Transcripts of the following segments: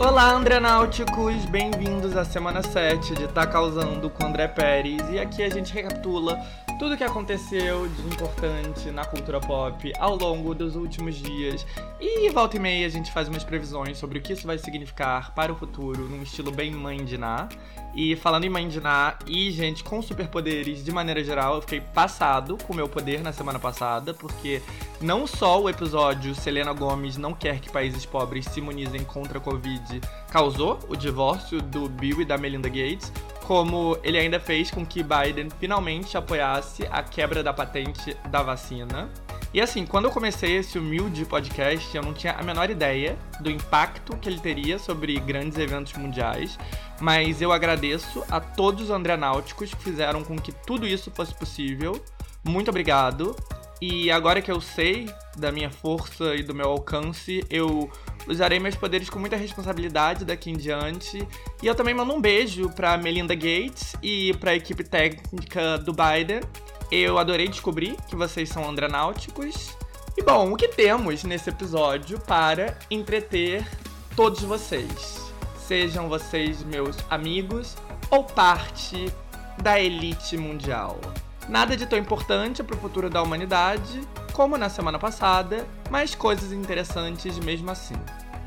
Olá, Andrenáuticos! Bem-vindos à semana 7 de Tá Causando com André Pérez. E aqui a gente recapitula tudo que aconteceu de importante na cultura pop ao longo dos últimos dias. E volta e meia a gente faz umas previsões sobre o que isso vai significar para o futuro, num estilo bem mãe de Ná. E falando em mãe de Ná e gente com superpoderes de maneira geral, eu fiquei passado com o meu poder na semana passada, porque não só o episódio Selena Gomes não quer que países pobres se imunizem contra a Covid causou o divórcio do Bill e da Melinda Gates, como ele ainda fez com que Biden finalmente apoiasse a quebra da patente da vacina. E assim, quando eu comecei esse humilde podcast, eu não tinha a menor ideia do impacto que ele teria sobre grandes eventos mundiais, mas eu agradeço a todos os andrenáuticos que fizeram com que tudo isso fosse possível. Muito obrigado. E agora que eu sei da minha força e do meu alcance, eu usarei meus poderes com muita responsabilidade daqui em diante. E eu também mando um beijo pra Melinda Gates e pra equipe técnica do Biden. Eu adorei descobrir que vocês são andranáuticos. E bom, o que temos nesse episódio para entreter todos vocês? Sejam vocês meus amigos ou parte da elite mundial. Nada de tão importante para o futuro da humanidade, como na semana passada, mas coisas interessantes mesmo assim.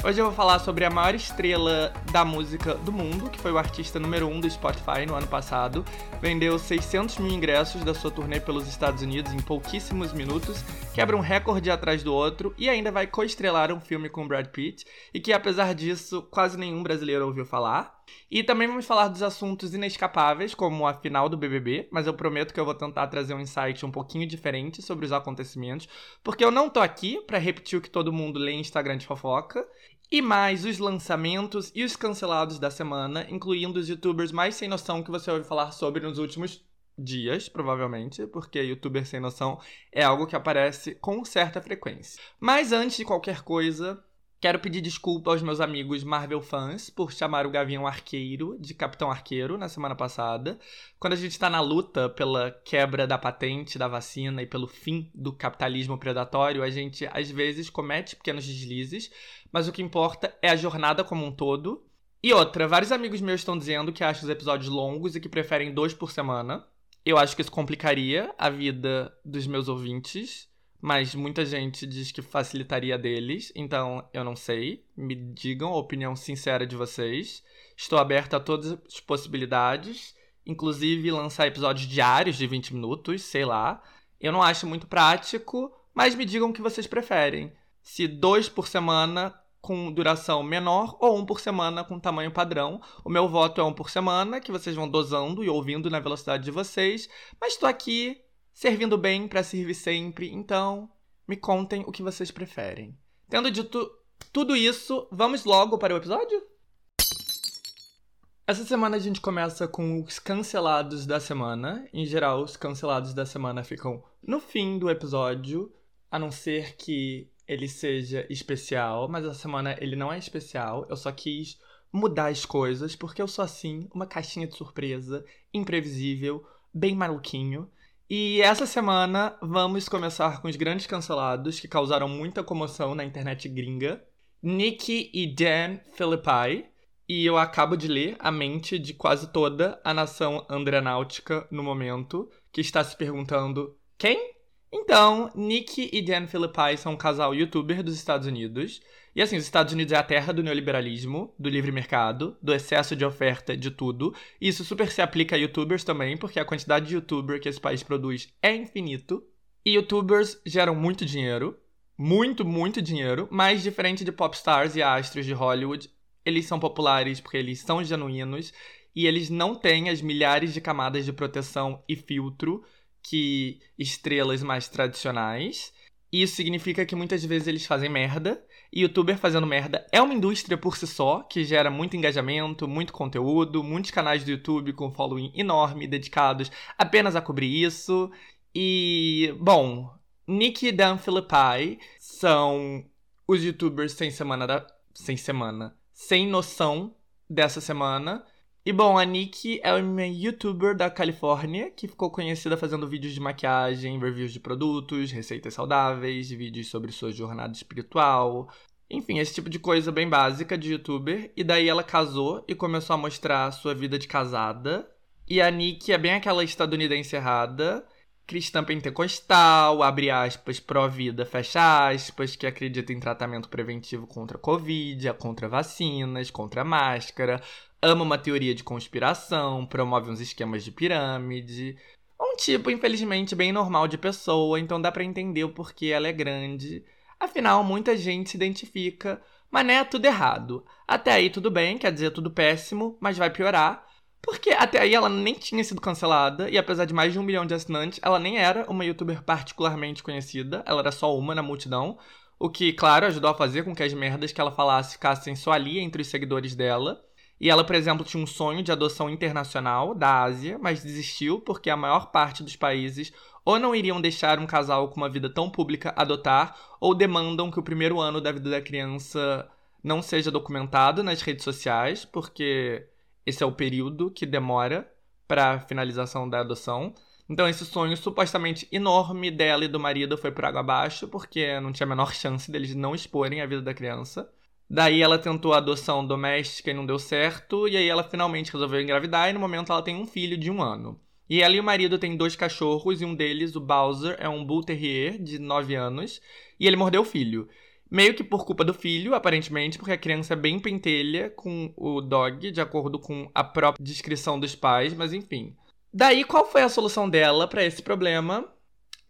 Hoje eu vou falar sobre a maior estrela da música do mundo, que foi o artista número 1 um do Spotify no ano passado. Vendeu 600 mil ingressos da sua turnê pelos Estados Unidos em pouquíssimos minutos, quebra um recorde atrás do outro e ainda vai co-estrelar um filme com Brad Pitt, e que apesar disso quase nenhum brasileiro ouviu falar. E também vamos falar dos assuntos inescapáveis, como a final do BBB, mas eu prometo que eu vou tentar trazer um insight um pouquinho diferente sobre os acontecimentos, porque eu não tô aqui para repetir o que todo mundo lê em Instagram de fofoca, e mais os lançamentos e os cancelados da semana, incluindo os youtubers mais sem noção que você ouviu falar sobre nos últimos dias, provavelmente, porque youtuber sem noção é algo que aparece com certa frequência. Mas antes de qualquer coisa, Quero pedir desculpa aos meus amigos Marvel fãs por chamar o Gavião Arqueiro de Capitão Arqueiro na semana passada. Quando a gente está na luta pela quebra da patente da vacina e pelo fim do capitalismo predatório, a gente às vezes comete pequenos deslizes, mas o que importa é a jornada como um todo. E outra, vários amigos meus estão dizendo que acham os episódios longos e que preferem dois por semana. Eu acho que isso complicaria a vida dos meus ouvintes mas muita gente diz que facilitaria deles, então eu não sei. Me digam a opinião sincera de vocês. Estou aberta a todas as possibilidades, inclusive lançar episódios diários de 20 minutos, sei lá. Eu não acho muito prático, mas me digam o que vocês preferem. Se dois por semana com duração menor ou um por semana com tamanho padrão. O meu voto é um por semana, que vocês vão dosando e ouvindo na velocidade de vocês, mas estou aqui servindo bem para servir sempre, então me contem o que vocês preferem. Tendo dito tudo isso, vamos logo para o episódio? Essa semana a gente começa com os cancelados da semana. Em geral, os cancelados da semana ficam no fim do episódio, a não ser que ele seja especial, mas essa semana ele não é especial. Eu só quis mudar as coisas porque eu sou assim, uma caixinha de surpresa, imprevisível, bem maluquinho. E essa semana vamos começar com os grandes cancelados que causaram muita comoção na internet gringa. Nick e Dan Philippi. E eu acabo de ler a mente de quase toda a nação andrenáutica no momento, que está se perguntando: quem? Então, Nick e Dan Philippi são um casal youtuber dos Estados Unidos. E assim, os Estados Unidos é a terra do neoliberalismo, do livre mercado, do excesso de oferta de tudo. E isso super se aplica a youtubers também, porque a quantidade de youtuber que esse país produz é infinito. E youtubers geram muito dinheiro, muito, muito dinheiro, mas diferente de popstars e astros de Hollywood, eles são populares porque eles são genuínos e eles não têm as milhares de camadas de proteção e filtro que estrelas mais tradicionais. Isso significa que muitas vezes eles fazem merda. E youtuber fazendo merda é uma indústria por si só, que gera muito engajamento, muito conteúdo, muitos canais do YouTube com following enorme dedicados apenas a cobrir isso. E, bom, Nick e Dan Philippi são os youtubers sem semana da. sem semana. Sem noção dessa semana. E bom, a Nick é uma youtuber da Califórnia que ficou conhecida fazendo vídeos de maquiagem, reviews de produtos, receitas saudáveis, vídeos sobre sua jornada espiritual. Enfim, esse tipo de coisa bem básica de youtuber. E daí ela casou e começou a mostrar sua vida de casada. E a Nick é bem aquela estadunidense errada, cristã pentecostal, abre aspas, pró-vida, fecha aspas, que acredita em tratamento preventivo contra a Covid, contra vacinas, contra máscara, ama uma teoria de conspiração, promove uns esquemas de pirâmide. Um tipo, infelizmente, bem normal de pessoa, então dá para entender o porquê ela é grande. Afinal, muita gente se identifica, mas não é tudo errado. Até aí tudo bem, quer dizer, tudo péssimo, mas vai piorar. Porque até aí ela nem tinha sido cancelada, e apesar de mais de um milhão de assinantes, ela nem era uma youtuber particularmente conhecida, ela era só uma na multidão. O que, claro, ajudou a fazer com que as merdas que ela falasse ficassem só ali entre os seguidores dela. E ela, por exemplo, tinha um sonho de adoção internacional da Ásia, mas desistiu porque a maior parte dos países ou não iriam deixar um casal com uma vida tão pública adotar, ou demandam que o primeiro ano da vida da criança não seja documentado nas redes sociais, porque esse é o período que demora para a finalização da adoção. Então esse sonho supostamente enorme dela e do marido foi por água abaixo, porque não tinha a menor chance deles não exporem a vida da criança. Daí ela tentou a adoção doméstica e não deu certo, e aí ela finalmente resolveu engravidar e no momento ela tem um filho de um ano. E ela e o marido têm dois cachorros, e um deles, o Bowser, é um Bull Terrier de 9 anos, e ele mordeu o filho. Meio que por culpa do filho, aparentemente, porque a criança é bem pentelha com o dog, de acordo com a própria descrição dos pais, mas enfim. Daí, qual foi a solução dela para esse problema?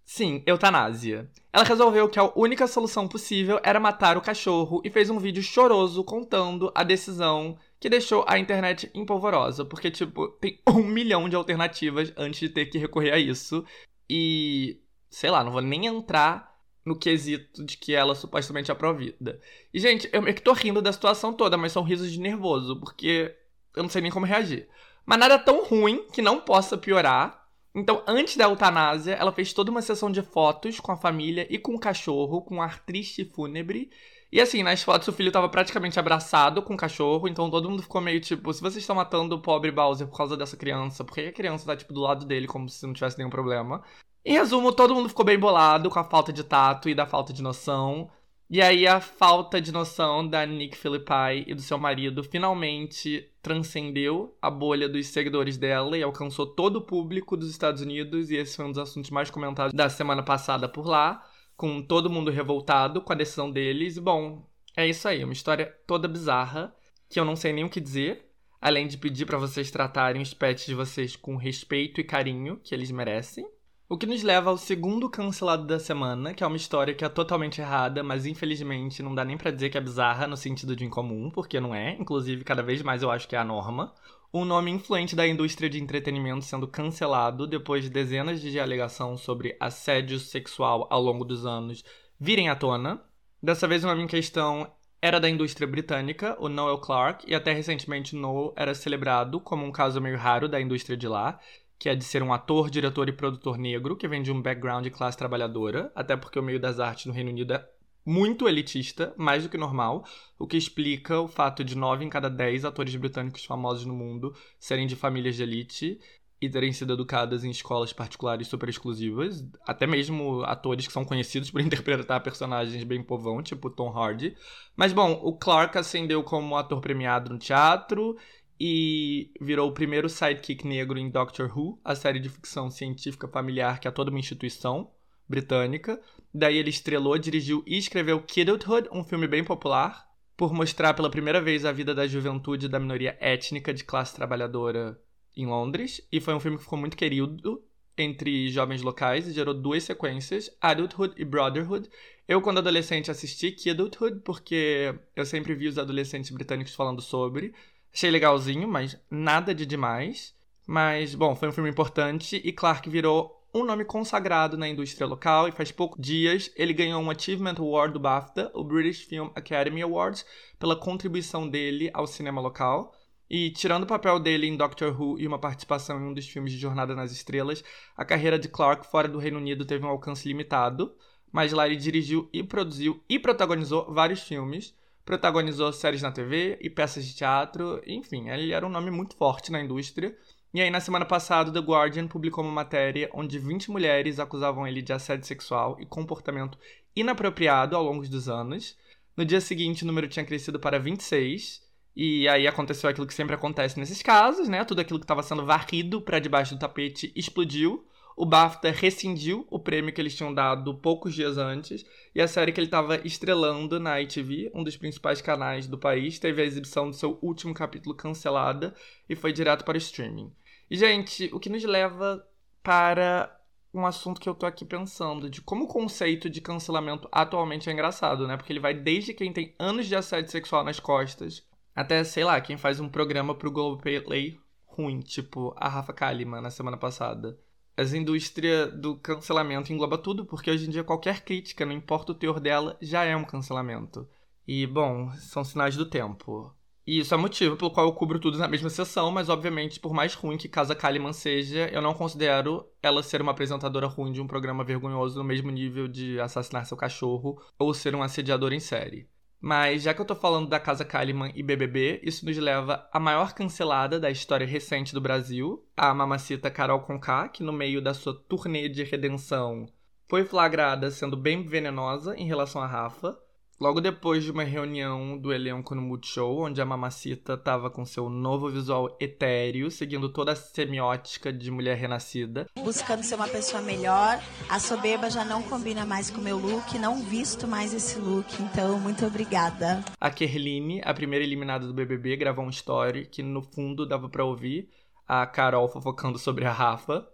Sim, eutanásia. Ela resolveu que a única solução possível era matar o cachorro e fez um vídeo choroso contando a decisão que deixou a internet empolvorosa, porque, tipo, tem um milhão de alternativas antes de ter que recorrer a isso. E, sei lá, não vou nem entrar no quesito de que ela supostamente é provida. E, gente, eu meio que tô rindo da situação toda, mas são risos de nervoso, porque eu não sei nem como reagir. Mas nada tão ruim que não possa piorar. Então, antes da eutanásia, ela fez toda uma sessão de fotos com a família e com o cachorro, com um ar triste e fúnebre. E assim, nas fotos o filho tava praticamente abraçado com o cachorro, então todo mundo ficou meio tipo, se vocês estão matando o pobre Bowser por causa dessa criança, por que a criança tá tipo do lado dele como se não tivesse nenhum problema? Em resumo, todo mundo ficou bem bolado com a falta de tato e da falta de noção. E aí a falta de noção da Nick Philippi e do seu marido finalmente transcendeu a bolha dos seguidores dela e alcançou todo o público dos Estados Unidos, e esse foi um dos assuntos mais comentados da semana passada por lá com todo mundo revoltado com a decisão deles. Bom, é isso aí, uma história toda bizarra que eu não sei nem o que dizer, além de pedir para vocês tratarem os pets de vocês com respeito e carinho que eles merecem. O que nos leva ao segundo cancelado da semana, que é uma história que é totalmente errada, mas infelizmente não dá nem para dizer que é bizarra no sentido de incomum, porque não é. Inclusive, cada vez mais eu acho que é a norma um nome influente da indústria de entretenimento sendo cancelado depois de dezenas de alegações sobre assédio sexual ao longo dos anos virem à tona. Dessa vez o nome em questão era da indústria britânica, o Noel Clarke, e até recentemente Noel era celebrado como um caso meio raro da indústria de lá, que é de ser um ator, diretor e produtor negro que vem de um background de classe trabalhadora, até porque o meio das artes no Reino Unido é muito elitista, mais do que normal, o que explica o fato de nove em cada dez atores britânicos famosos no mundo serem de famílias de elite e terem sido educadas em escolas particulares super exclusivas, até mesmo atores que são conhecidos por interpretar personagens bem povão, tipo Tom Hardy. Mas bom, o Clark ascendeu como ator premiado no teatro e virou o primeiro sidekick negro em Doctor Who, a série de ficção científica familiar que é toda uma instituição britânica. Daí ele estrelou, dirigiu e escreveu Kidulthood, um filme bem popular, por mostrar pela primeira vez a vida da juventude da minoria étnica de classe trabalhadora em Londres. E foi um filme que ficou muito querido entre jovens locais e gerou duas sequências, Adulthood e Brotherhood. Eu, quando adolescente, assisti Kidulthood, porque eu sempre vi os adolescentes britânicos falando sobre. Achei legalzinho, mas nada de demais. Mas, bom, foi um filme importante e Clark virou um nome consagrado na indústria local e faz poucos dias ele ganhou um Achievement Award do BAFTA, o British Film Academy Awards, pela contribuição dele ao cinema local. E tirando o papel dele em Doctor Who e uma participação em um dos filmes de Jornada nas Estrelas, a carreira de Clark fora do Reino Unido teve um alcance limitado, mas lá ele dirigiu e produziu e protagonizou vários filmes, protagonizou séries na TV e peças de teatro, enfim, ele era um nome muito forte na indústria e aí, na semana passada, The Guardian publicou uma matéria onde 20 mulheres acusavam ele de assédio sexual e comportamento inapropriado ao longo dos anos. No dia seguinte, o número tinha crescido para 26. E aí aconteceu aquilo que sempre acontece nesses casos, né? Tudo aquilo que estava sendo varrido para debaixo do tapete explodiu. O BAFTA rescindiu o prêmio que eles tinham dado poucos dias antes. E a série que ele estava estrelando na ITV, um dos principais canais do país, teve a exibição do seu último capítulo cancelada e foi direto para o streaming. E, gente, o que nos leva para um assunto que eu tô aqui pensando, de como o conceito de cancelamento atualmente é engraçado, né? Porque ele vai desde quem tem anos de assédio sexual nas costas, até, sei lá, quem faz um programa pro Globoplay ruim, tipo a Rafa Kalimann na semana passada. As indústria do cancelamento engloba tudo, porque hoje em dia qualquer crítica, não importa o teor dela, já é um cancelamento. E, bom, são sinais do tempo. E isso é motivo pelo qual eu cubro tudo na mesma sessão, mas obviamente, por mais ruim que Casa Kalimann seja, eu não considero ela ser uma apresentadora ruim de um programa vergonhoso no mesmo nível de assassinar seu cachorro ou ser um assediador em série. Mas já que eu tô falando da Casa Kalimann e BBB, isso nos leva à maior cancelada da história recente do Brasil, a mamacita Carol Conká, que no meio da sua turnê de redenção foi flagrada sendo bem venenosa em relação a Rafa. Logo depois de uma reunião do elenco no Multishow, onde a Mamacita estava com seu novo visual etéreo, seguindo toda a semiótica de mulher renascida. Buscando ser uma pessoa melhor, a soberba já não combina mais com o meu look, não visto mais esse look, então muito obrigada. A Kerline, a primeira eliminada do BBB, gravou um story que no fundo dava para ouvir a Carol fofocando sobre a Rafa.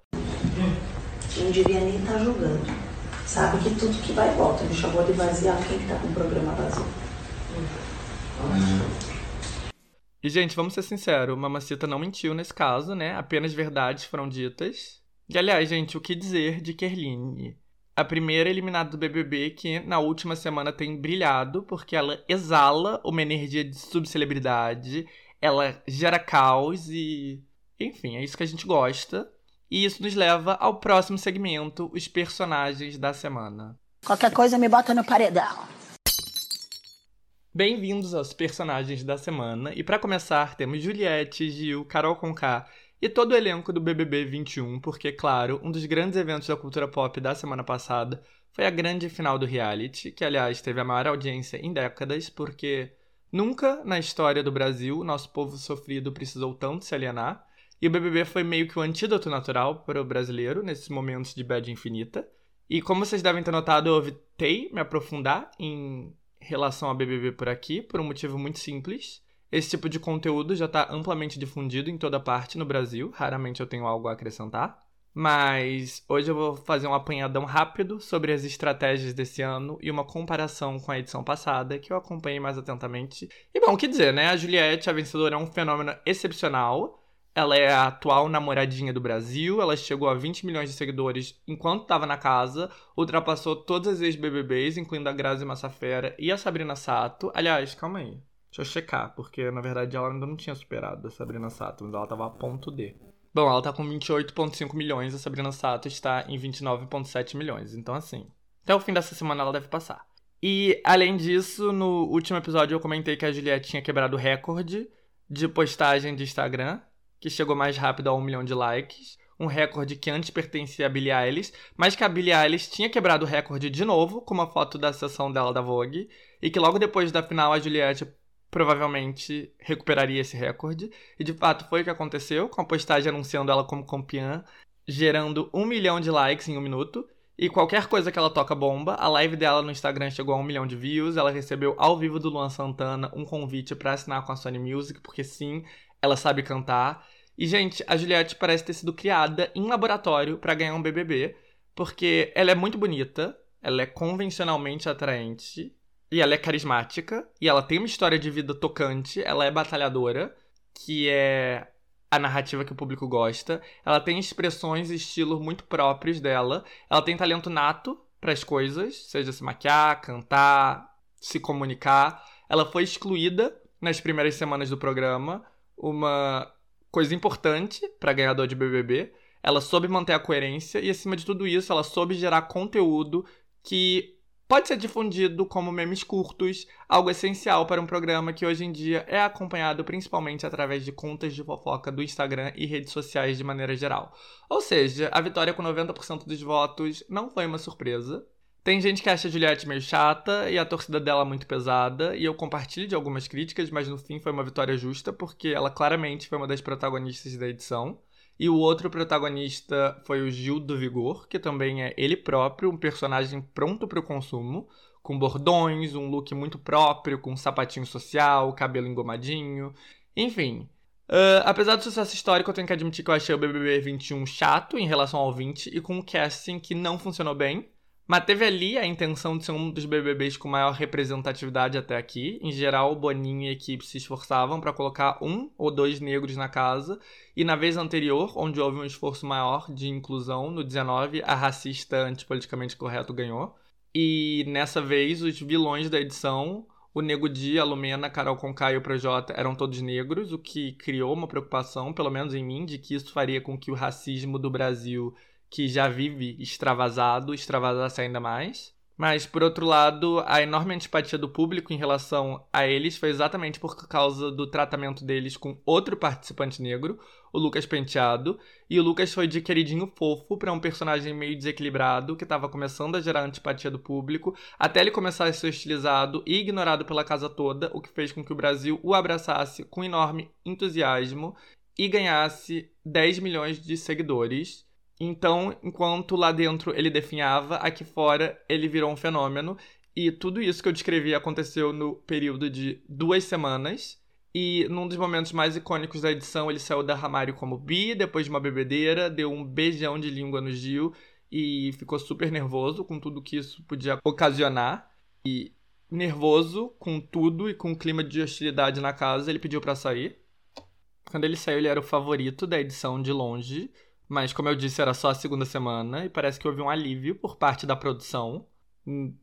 Não devia nem estar tá julgando sabe que tudo que vai volta. Me chamou de vaziar quem está com o programa vazio. E, gente, vamos ser sinceros, Mamacita não mentiu nesse caso, né? Apenas verdades foram ditas. E, aliás, gente, o que dizer de Kerline? A primeira eliminada do BBB que na última semana tem brilhado, porque ela exala uma energia de subcelebridade, ela gera caos e. Enfim, é isso que a gente gosta. E isso nos leva ao próximo segmento, os personagens da semana. Qualquer coisa me bota no paredão. Bem-vindos aos personagens da semana. E para começar, temos Juliette, Gil, Carol Conká e todo o elenco do BBB 21, porque, claro, um dos grandes eventos da cultura pop da semana passada foi a grande final do reality, que, aliás, teve a maior audiência em décadas, porque nunca na história do Brasil nosso povo sofrido precisou tanto se alienar. E o BBB foi meio que o antídoto natural para o brasileiro nesses momentos de bad infinita. E como vocês devem ter notado, eu evitei me aprofundar em relação ao BBB por aqui, por um motivo muito simples. Esse tipo de conteúdo já está amplamente difundido em toda parte no Brasil, raramente eu tenho algo a acrescentar. Mas hoje eu vou fazer um apanhadão rápido sobre as estratégias desse ano e uma comparação com a edição passada, que eu acompanhei mais atentamente. E bom, o que dizer, né? A Juliette, a vencedora, é um fenômeno excepcional. Ela é a atual namoradinha do Brasil. Ela chegou a 20 milhões de seguidores enquanto estava na casa. Ultrapassou todas as ex-BBBs, incluindo a Grazi Massafera e a Sabrina Sato. Aliás, calma aí. Deixa eu checar, porque na verdade ela ainda não tinha superado a Sabrina Sato, mas ela estava a ponto de. Bom, ela tá com 28,5 milhões, a Sabrina Sato está em 29,7 milhões. Então, assim, até o fim dessa semana ela deve passar. E, além disso, no último episódio eu comentei que a Juliette tinha quebrado o recorde de postagem de Instagram que chegou mais rápido a um milhão de likes, um recorde que antes pertencia a Billie Eilish, mas que a Billie Eilish tinha quebrado o recorde de novo com uma foto da sessão dela da Vogue, e que logo depois da final a Juliette provavelmente recuperaria esse recorde, e de fato foi o que aconteceu, com a postagem anunciando ela como campeã, gerando um milhão de likes em um minuto, e qualquer coisa que ela toca bomba, a live dela no Instagram chegou a um milhão de views, ela recebeu ao vivo do Luan Santana um convite para assinar com a Sony Music, porque sim, ela sabe cantar. E, gente, a Juliette parece ter sido criada em laboratório para ganhar um BBB, porque ela é muito bonita, ela é convencionalmente atraente, e ela é carismática, e ela tem uma história de vida tocante, ela é batalhadora, que é a narrativa que o público gosta. Ela tem expressões e estilos muito próprios dela. Ela tem talento nato para as coisas, seja se maquiar, cantar, se comunicar. Ela foi excluída nas primeiras semanas do programa uma coisa importante para ganhador de BBB. Ela soube manter a coerência e, acima de tudo isso, ela soube gerar conteúdo que pode ser difundido como memes curtos, algo essencial para um programa que hoje em dia é acompanhado principalmente através de contas de fofoca do Instagram e redes sociais de maneira geral. Ou seja, a vitória com 90% dos votos não foi uma surpresa. Tem gente que acha a Juliette meio chata e a torcida dela muito pesada, e eu compartilho de algumas críticas, mas no fim foi uma vitória justa, porque ela claramente foi uma das protagonistas da edição. E o outro protagonista foi o Gil do Vigor, que também é ele próprio, um personagem pronto para o consumo, com bordões, um look muito próprio, com um sapatinho social, cabelo engomadinho. Enfim, Uh, apesar do sucesso histórico, eu tenho que admitir que eu achei o BBB 21 chato em relação ao 20 e com um casting que não funcionou bem. Mas teve ali a intenção de ser um dos BBBs com maior representatividade até aqui. Em geral, Boninho e a equipe se esforçavam para colocar um ou dois negros na casa. E na vez anterior, onde houve um esforço maior de inclusão, no 19, a racista antipoliticamente correto ganhou. E nessa vez, os vilões da edição o Nego Di, a Lumena, Carol Conká e o Projota eram todos negros, o que criou uma preocupação, pelo menos em mim, de que isso faria com que o racismo do Brasil, que já vive extravasado, extravasasse ainda mais. Mas, por outro lado, a enorme antipatia do público em relação a eles foi exatamente por causa do tratamento deles com outro participante negro, o Lucas Penteado. E o Lucas foi de queridinho fofo para um personagem meio desequilibrado que estava começando a gerar antipatia do público, até ele começar a ser hostilizado e ignorado pela casa toda, o que fez com que o Brasil o abraçasse com enorme entusiasmo e ganhasse 10 milhões de seguidores. Então, enquanto lá dentro ele definhava, aqui fora ele virou um fenômeno. E tudo isso que eu descrevi aconteceu no período de duas semanas. E num dos momentos mais icônicos da edição, ele saiu da armário como bi, depois de uma bebedeira, deu um beijão de língua no Gil e ficou super nervoso com tudo que isso podia ocasionar. E nervoso com tudo e com o clima de hostilidade na casa, ele pediu para sair. Quando ele saiu, ele era o favorito da edição de longe. Mas, como eu disse, era só a segunda semana e parece que houve um alívio por parte da produção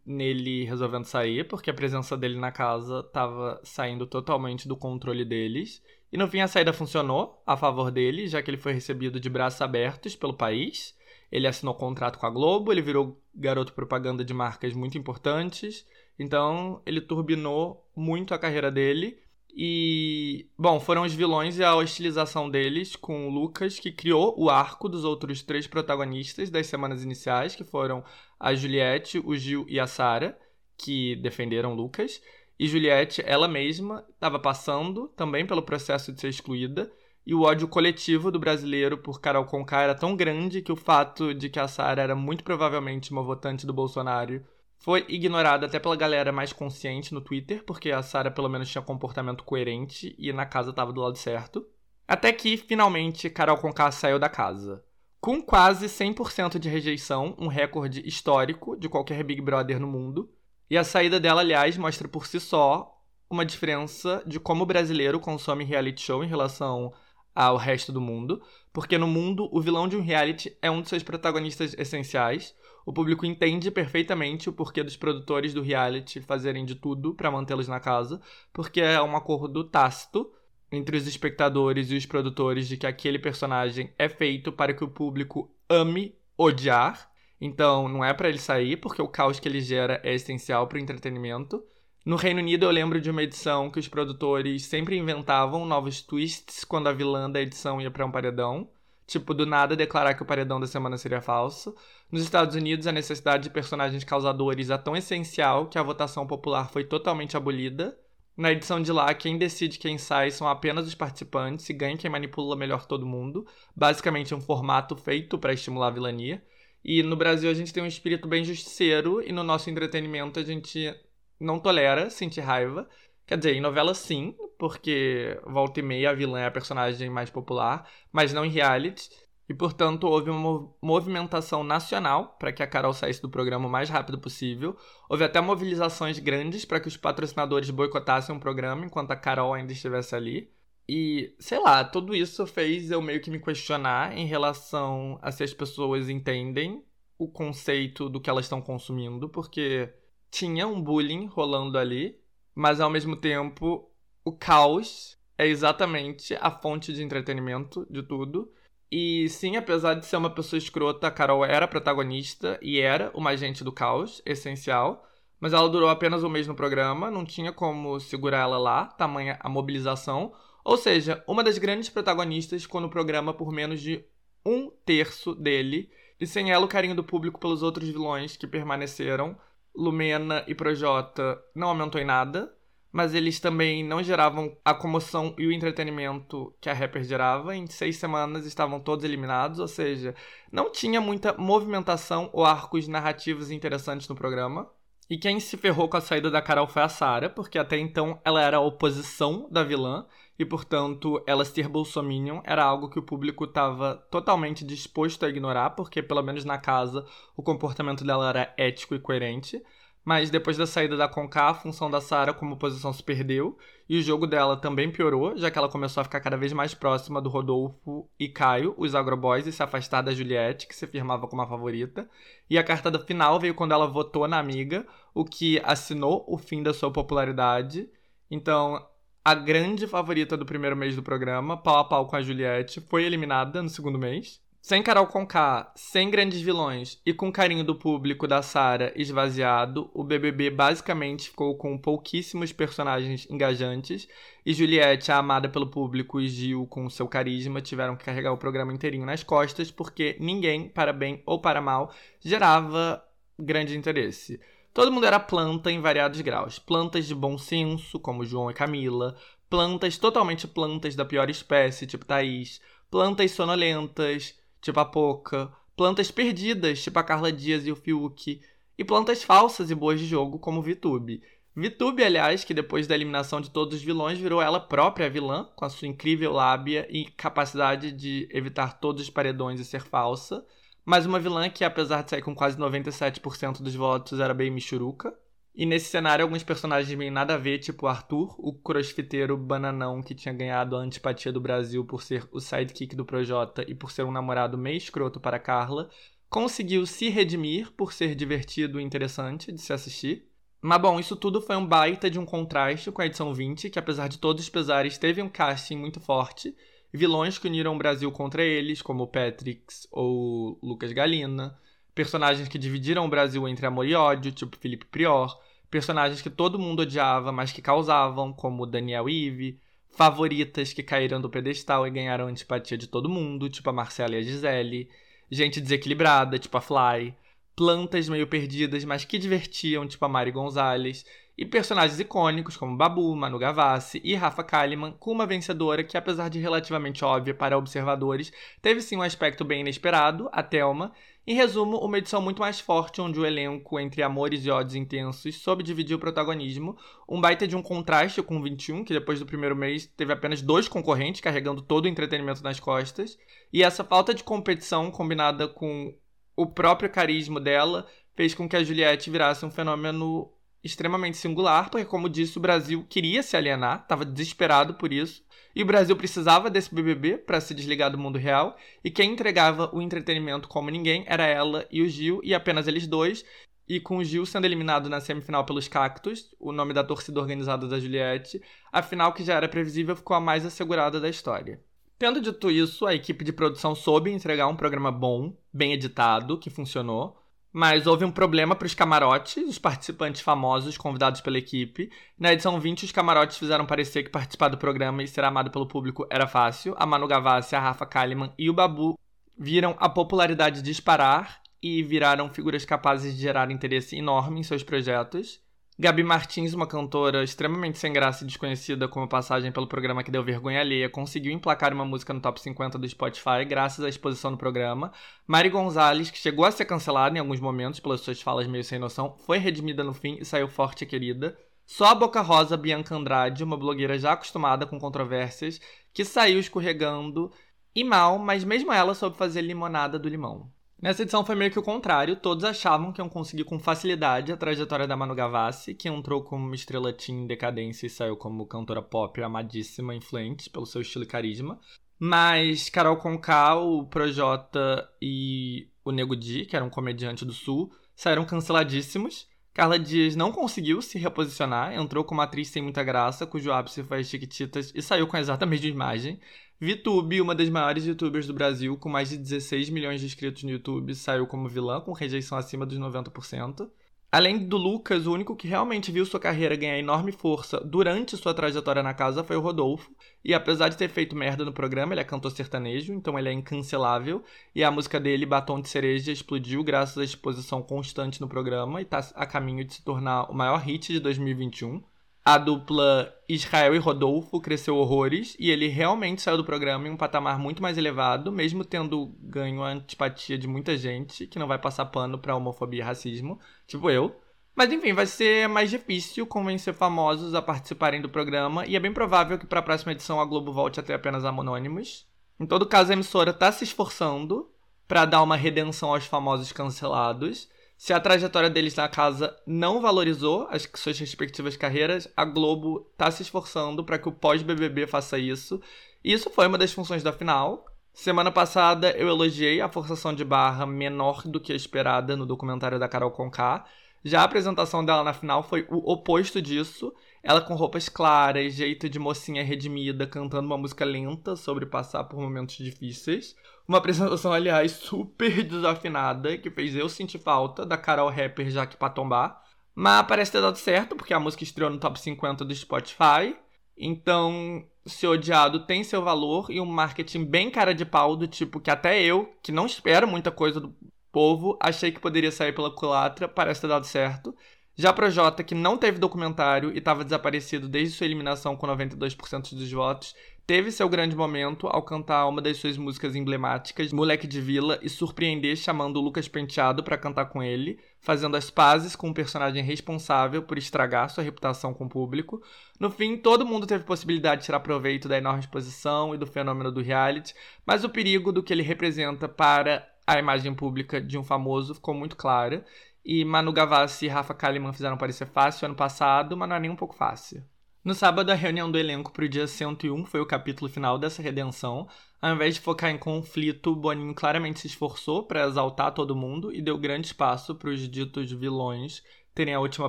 nele resolvendo sair, porque a presença dele na casa estava saindo totalmente do controle deles. E no fim a saída funcionou a favor dele, já que ele foi recebido de braços abertos pelo país. Ele assinou contrato com a Globo, ele virou garoto propaganda de marcas muito importantes. Então ele turbinou muito a carreira dele e, bom, foram os vilões e a hostilização deles com o Lucas que criou o arco dos outros três protagonistas das semanas iniciais, que foram a Juliette, o Gil e a Sara, que defenderam Lucas. E Juliette, ela mesma, estava passando também pelo processo de ser excluída. E o ódio coletivo do brasileiro por Carol Conká era tão grande que o fato de que a Sara era muito provavelmente uma votante do Bolsonaro foi ignorada até pela galera mais consciente no Twitter, porque a Sarah pelo menos tinha comportamento coerente e na casa tava do lado certo. Até que, finalmente, Carol Conká saiu da casa. Com quase 100% de rejeição, um recorde histórico de qualquer Big Brother no mundo. E a saída dela, aliás, mostra por si só uma diferença de como o brasileiro consome reality show em relação ao resto do mundo, porque no mundo o vilão de um reality é um de seus protagonistas essenciais, o público entende perfeitamente o porquê dos produtores do reality fazerem de tudo para mantê-los na casa, porque é um acordo tácito entre os espectadores e os produtores de que aquele personagem é feito para que o público ame odiar. Então, não é para ele sair, porque o caos que ele gera é essencial para o entretenimento. No Reino Unido, eu lembro de uma edição que os produtores sempre inventavam novos twists quando a vilã da edição ia para um paredão. Tipo, do nada declarar que o paredão da semana seria falso. Nos Estados Unidos, a necessidade de personagens causadores é tão essencial que a votação popular foi totalmente abolida. Na edição de lá, quem decide quem sai são apenas os participantes e ganha quem manipula melhor todo mundo. Basicamente, um formato feito para estimular a vilania. E no Brasil, a gente tem um espírito bem justiceiro e no nosso entretenimento a gente não tolera sentir raiva. Quer dizer, em novela sim, porque volta e meia a vilã é a personagem mais popular, mas não em reality. E, portanto, houve uma movimentação nacional para que a Carol saísse do programa o mais rápido possível. Houve até mobilizações grandes para que os patrocinadores boicotassem o programa enquanto a Carol ainda estivesse ali. E, sei lá, tudo isso fez eu meio que me questionar em relação a se as pessoas entendem o conceito do que elas estão consumindo, porque tinha um bullying rolando ali mas ao mesmo tempo o caos é exatamente a fonte de entretenimento de tudo. E sim, apesar de ser uma pessoa escrota, a Carol era protagonista e era uma agente do caos, essencial. Mas ela durou apenas um mês no programa, não tinha como segurar ela lá, tamanha a mobilização. Ou seja, uma das grandes protagonistas ficou no programa por menos de um terço dele. E sem ela, o carinho do público pelos outros vilões que permaneceram, Lumena e Projota, não aumentou em nada, mas eles também não geravam a comoção e o entretenimento que a rapper gerava. Em seis semanas estavam todos eliminados, ou seja, não tinha muita movimentação ou arcos narrativos interessantes no programa. E quem se ferrou com a saída da Carol foi a Sarah, porque até então ela era a oposição da vilã, e portanto ela ser bolsominion era algo que o público estava totalmente disposto a ignorar, porque pelo menos na casa o comportamento dela era ético e coerente. Mas depois da saída da Conká, a função da Sarah como oposição se perdeu, e o jogo dela também piorou, já que ela começou a ficar cada vez mais próxima do Rodolfo e Caio, os agroboys, e se afastar da Juliette, que se firmava como a favorita. E a cartada final veio quando ela votou na amiga, o que assinou o fim da sua popularidade. Então, a grande favorita do primeiro mês do programa, pau a pau com a Juliette, foi eliminada no segundo mês. Sem Carol Conká, sem grandes vilões e com carinho do público da Sara esvaziado, o BBB basicamente ficou com pouquíssimos personagens engajantes e Juliette, a amada pelo público, e Gil, com seu carisma, tiveram que carregar o programa inteirinho nas costas porque ninguém, para bem ou para mal, gerava grande interesse. Todo mundo era planta em variados graus. Plantas de bom senso, como João e Camila, plantas totalmente plantas da pior espécie, tipo Thaís, plantas sonolentas, tipo a Poca, plantas perdidas, tipo a Carla Dias e o Fiuk, e plantas falsas e boas de jogo, como Vitube. Vitube, aliás, que depois da eliminação de todos os vilões, virou ela própria vilã, com a sua incrível lábia e capacidade de evitar todos os paredões e ser falsa. Mas uma vilã que, apesar de sair com quase 97% dos votos, era bem michuruca. E nesse cenário, alguns personagens meio nada a ver, tipo Arthur, o crossfiteiro bananão que tinha ganhado a antipatia do Brasil por ser o sidekick do Projota e por ser um namorado meio escroto para Carla, conseguiu se redimir por ser divertido e interessante de se assistir. Mas bom, isso tudo foi um baita de um contraste com a edição 20, que apesar de todos os pesares, teve um casting muito forte, vilões que uniram o Brasil contra eles, como Patrix ou Lucas Galina, personagens que dividiram o Brasil entre amor e ódio, tipo Felipe Prior, personagens que todo mundo odiava, mas que causavam, como Daniel Eve, favoritas que caíram do pedestal e ganharam antipatia de todo mundo, tipo a Marcela e a Gisele, gente desequilibrada, tipo a Fly, plantas meio perdidas, mas que divertiam, tipo a Mari Gonzalez, e personagens icônicos como Babu, Manu Gavassi e Rafa Kalimann, com uma vencedora que, apesar de relativamente óbvia para observadores, teve sim um aspecto bem inesperado, a Thelma, em resumo, uma edição muito mais forte, onde o elenco, entre amores e ódios intensos, soube dividir o protagonismo, um baita de um contraste com o 21, que depois do primeiro mês teve apenas dois concorrentes carregando todo o entretenimento nas costas, e essa falta de competição, combinada com o próprio carisma dela, fez com que a Juliette virasse um fenômeno extremamente singular, porque, como disse, o Brasil queria se alienar, estava desesperado por isso, e o Brasil precisava desse BBB para se desligar do mundo real, e quem entregava o entretenimento como ninguém era ela e o Gil, e apenas eles dois. E com o Gil sendo eliminado na semifinal pelos Cactos, o nome da torcida organizada da Juliette, a final que já era previsível ficou a mais assegurada da história. Tendo dito isso, a equipe de produção soube entregar um programa bom, bem editado, que funcionou, mas houve um problema para os camarotes, os participantes famosos convidados pela equipe. Na edição 20, os camarotes fizeram parecer que participar do programa e ser amado pelo público era fácil. A Manu Gavassi, a Rafa Kalimann e o Babu viram a popularidade disparar e viraram figuras capazes de gerar interesse enorme em seus projetos. Gabi Martins, uma cantora extremamente sem graça e desconhecida como passagem pelo programa que deu vergonha alheia, conseguiu emplacar uma música no top 50 do Spotify graças à exposição no programa. Mari Gonzalez, que chegou a ser cancelada em alguns momentos pelas suas falas meio sem noção, foi redimida no fim e saiu forte e querida. Só a Boca Rosa Bianca Andrade, uma blogueira já acostumada com controvérsias, que saiu escorregando e mal, mas mesmo ela soube fazer limonada do limão. Nessa edição foi meio que o contrário, todos achavam que iam conseguir com facilidade a trajetória da Manu Gavassi, que entrou como estrela teen em decadência e saiu como cantora pop amadíssima, influente pelo seu estilo e carisma. Mas Carol Conká, o Projota e o Nego Di, que era um comediante do Sul, saíram canceladíssimos. Carla Dias não conseguiu se reposicionar, entrou como atriz sem muita graça, cujo ápice foi as Chiquititas e saiu com a exata mesma imagem. VTube, uma das maiores youtubers do Brasil, com mais de 16 milhões de inscritos no YouTube, saiu como vilã, com rejeição acima dos 90%. Além do Lucas, o único que realmente viu sua carreira ganhar enorme força durante sua trajetória na casa foi o Rodolfo. E apesar de ter feito merda no programa, ele é cantor sertanejo, então ele é incancelável. E a música dele, Batom de Cereja, explodiu graças à exposição constante no programa e está a caminho de se tornar o maior hit de 2021 a dupla Israel e Rodolfo cresceu horrores e ele realmente saiu do programa em um patamar muito mais elevado, mesmo tendo ganho a antipatia de muita gente que não vai passar pano pra homofobia e racismo, tipo eu. Mas enfim, vai ser mais difícil convencer famosos a participarem do programa e é bem provável que para a próxima edição a Globo volte a ter apenas anônimos. Em todo caso, a emissora está se esforçando para dar uma redenção aos famosos cancelados se a trajetória deles na casa não valorizou as suas respectivas carreiras, a Globo está se esforçando para que o pós-BBB faça isso. E isso foi uma das funções da final. Semana passada eu elogiei a forçação de barra menor do que a esperada no documentário da Carol Conká. Já a apresentação dela na final foi o oposto disso. Ela com roupas claras, jeito de mocinha redimida, cantando uma música lenta sobre passar por momentos difíceis. Uma apresentação, aliás, super desafinada, que fez eu sentir falta da Carol Rapper Jaque Patombá. Mas parece ter dado certo, porque a música estreou no top 50 do Spotify. Então, ser odiado tem seu valor e um marketing bem cara de pau, do tipo que até eu, que não espero muita coisa do povo, achei que poderia sair pela culatra, parece ter dado certo. Já Projota, que não teve documentário e estava desaparecido desde sua eliminação com 92% dos votos, teve seu grande momento ao cantar uma das suas músicas emblemáticas, Moleque de Vila, e surpreender chamando o Lucas Penteado para cantar com ele, fazendo as pazes com um personagem responsável por estragar sua reputação com o público. No fim, todo mundo teve possibilidade de tirar proveito da enorme exposição e do fenômeno do reality, mas o perigo do que ele representa para a imagem pública de um famoso ficou muito clara. E Manu Gavassi e Rafa Kalimann fizeram parecer fácil ano passado, mas não é nem um pouco fácil. No sábado, a reunião do elenco para o dia 101 foi o capítulo final dessa redenção. Ao invés de focar em conflito, Boninho claramente se esforçou para exaltar todo mundo e deu grande espaço para os ditos vilões terem a última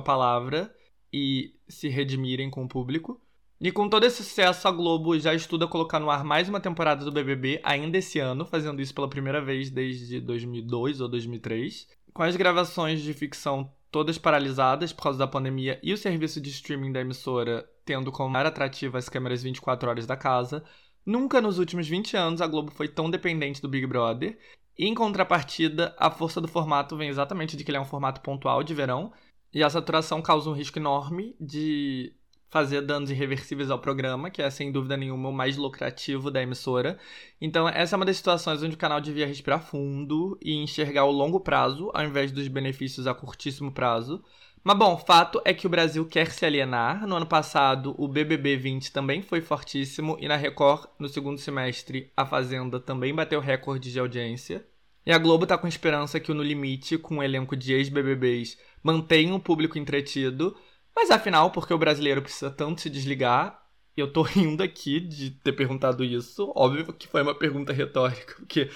palavra e se redimirem com o público. E com todo esse sucesso, a Globo já estuda colocar no ar mais uma temporada do BBB ainda esse ano, fazendo isso pela primeira vez desde 2002 ou 2003. Com as gravações de ficção todas paralisadas por causa da pandemia e o serviço de streaming da emissora tendo como mais atrativa as câmeras 24 horas da casa, nunca nos últimos 20 anos a Globo foi tão dependente do Big Brother. E, em contrapartida, a força do formato vem exatamente de que ele é um formato pontual de verão, e a saturação causa um risco enorme de fazer danos irreversíveis ao programa, que é sem dúvida nenhuma o mais lucrativo da emissora. Então, essa é uma das situações onde o canal devia respirar fundo e enxergar o longo prazo ao invés dos benefícios a curtíssimo prazo. Mas bom, fato é que o Brasil quer se alienar. No ano passado, o BBB 20 também foi fortíssimo e na Record, no segundo semestre, a Fazenda também bateu recorde de audiência. E a Globo tá com esperança que o No Limite, com um elenco de ex-BBBs, mantenha o público entretido, mas afinal, porque o brasileiro precisa tanto se desligar, eu tô rindo aqui de ter perguntado isso. Óbvio que foi uma pergunta retórica, porque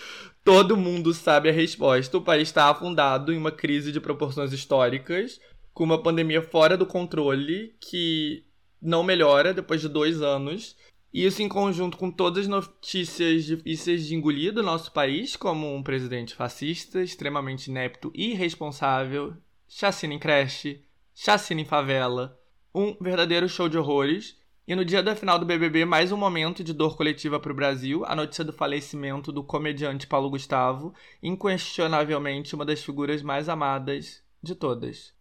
todo mundo sabe a resposta. O país está afundado em uma crise de proporções históricas, com uma pandemia fora do controle que não melhora depois de dois anos. Isso em conjunto com todas as notícias difíceis de engolir do nosso país, como um presidente fascista, extremamente inepto e irresponsável, chacina em creche, chacina em favela, um verdadeiro show de horrores. E no dia da final do BBB, mais um momento de dor coletiva para o Brasil, a notícia do falecimento do comediante Paulo Gustavo, inquestionavelmente uma das figuras mais amadas de todas.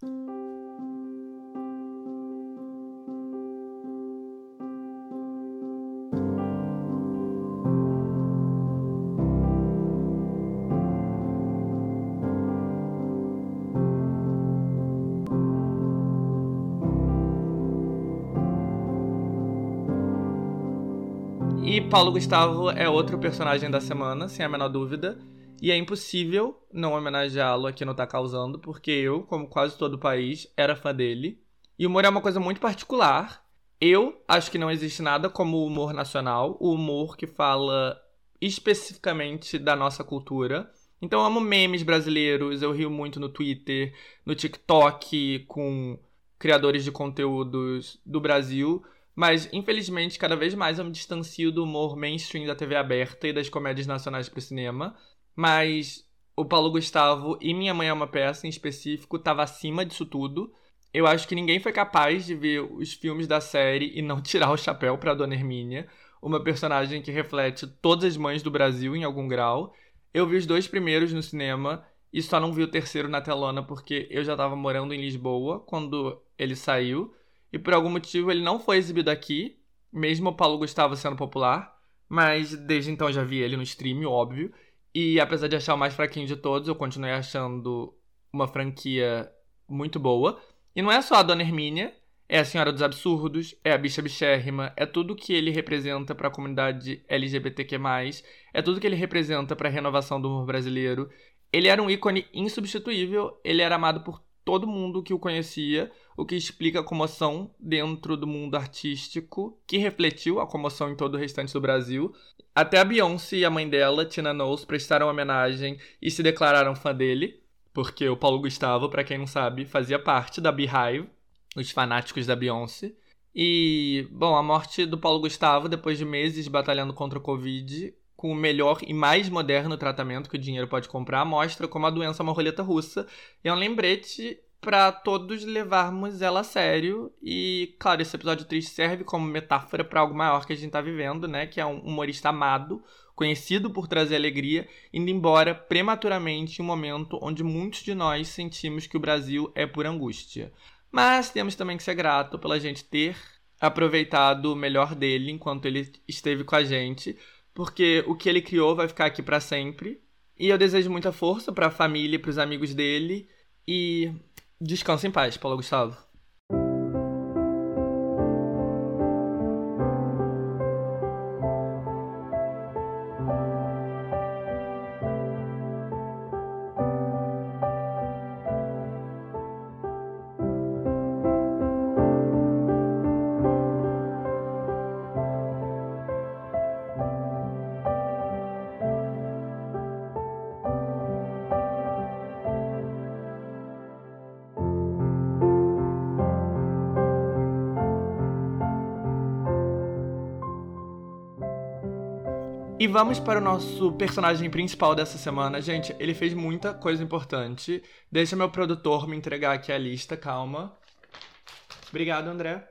Paulo Gustavo é outro personagem da semana, sem a menor dúvida. E é impossível não homenageá-lo aqui no Tá Causando, porque eu, como quase todo o país, era fã dele. E o humor é uma coisa muito particular. Eu acho que não existe nada como o humor nacional, o humor que fala especificamente da nossa cultura. Então eu amo memes brasileiros, eu rio muito no Twitter, no TikTok, com criadores de conteúdos do Brasil. Mas, infelizmente, cada vez mais eu me distancio do humor mainstream da TV aberta e das comédias nacionais pro cinema. Mas o Paulo Gustavo e Minha Mãe é uma Peça, em específico, tava acima disso tudo. Eu acho que ninguém foi capaz de ver os filmes da série e não tirar o chapéu pra Dona Hermínia, uma personagem que reflete todas as mães do Brasil em algum grau. Eu vi os dois primeiros no cinema e só não vi o terceiro na telona porque eu já tava morando em Lisboa quando ele saiu. E por algum motivo ele não foi exibido aqui, mesmo o Paulo Gustavo sendo popular. Mas desde então já vi ele no stream, óbvio. E apesar de achar o mais fraquinho de todos, eu continuei achando uma franquia muito boa. E não é só a Dona Hermínia, é a Senhora dos Absurdos, é a Bicha Bichérrima, é tudo que ele representa para a comunidade LGBTQ+, é tudo que ele representa para a renovação do humor brasileiro. Ele era um ícone insubstituível, ele era amado por todo mundo que o conhecia, o que explica a comoção dentro do mundo artístico, que refletiu a comoção em todo o restante do Brasil. Até a Beyoncé e a mãe dela, Tina Knowles, prestaram homenagem e se declararam fã dele, porque o Paulo Gustavo, para quem não sabe, fazia parte da Beehive, os fanáticos da Beyoncé. E, bom, a morte do Paulo Gustavo, depois de meses batalhando contra o Covid, com o melhor e mais moderno tratamento que o dinheiro pode comprar, mostra como a doença é uma roleta russa e é um lembrete para todos levarmos ela a sério. E, claro, esse episódio triste serve como metáfora para algo maior que a gente está vivendo, né? Que é um humorista amado, conhecido por trazer alegria, indo embora prematuramente em um momento onde muitos de nós sentimos que o Brasil é por angústia. Mas temos também que ser grato pela gente ter aproveitado o melhor dele enquanto ele esteve com a gente, porque o que ele criou vai ficar aqui para sempre. E eu desejo muita força para a família e para os amigos dele. E descansa em paz, Paulo Gustavo. Vamos para o nosso personagem principal dessa semana. Gente, ele fez muita coisa importante. Deixa meu produtor me entregar aqui a lista, calma. Obrigado, André.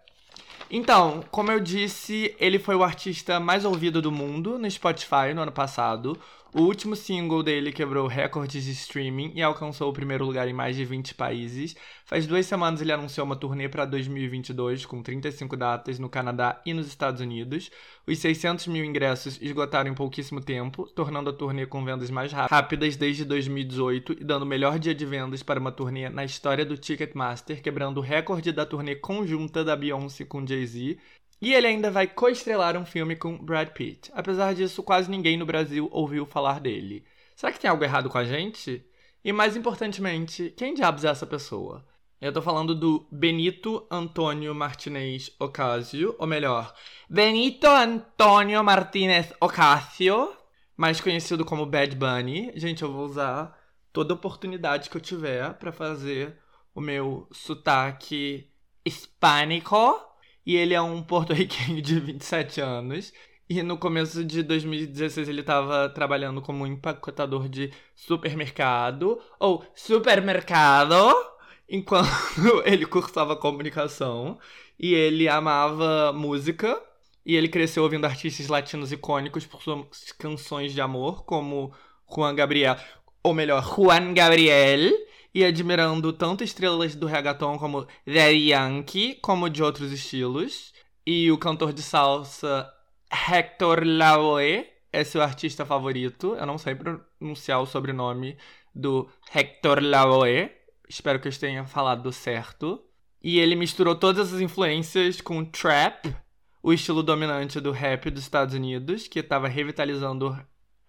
Então, como eu disse, ele foi o artista mais ouvido do mundo no Spotify no ano passado. O último single dele quebrou recordes de streaming e alcançou o primeiro lugar em mais de 20 países. Faz duas semanas ele anunciou uma turnê para 2022 com 35 datas no Canadá e nos Estados Unidos. Os 600 mil ingressos esgotaram em pouquíssimo tempo, tornando a turnê com vendas mais rápidas desde 2018 e dando o melhor dia de vendas para uma turnê na história do Ticketmaster, quebrando o recorde da turnê conjunta da Beyoncé com Jay-Z e ele ainda vai co-estrelar um filme com Brad Pitt. Apesar disso, quase ninguém no Brasil ouviu falar dele. Será que tem algo errado com a gente? E mais importantemente, quem diabos é essa pessoa? Eu tô falando do Benito Antônio Martinez Ocasio, ou melhor, Benito Antônio Martinez Ocasio, mais conhecido como Bad Bunny. Gente, eu vou usar toda oportunidade que eu tiver para fazer o meu sotaque hispânico e ele é um porto-riquenho de 27 anos. E no começo de 2016 ele estava trabalhando como empacotador de supermercado ou supermercado, enquanto ele cursava comunicação. E ele amava música. E ele cresceu ouvindo artistas latinos icônicos por suas canções de amor, como Juan Gabriel, ou melhor, Juan Gabriel e admirando tanto estrelas do reggaeton como Daddy Yankee, como de outros estilos. E o cantor de salsa Hector Lavoe é seu artista favorito. Eu não sei pronunciar o sobrenome do Hector Lavoe. Espero que eu tenha falado certo. E ele misturou todas as influências com trap, o estilo dominante do rap dos Estados Unidos, que estava revitalizando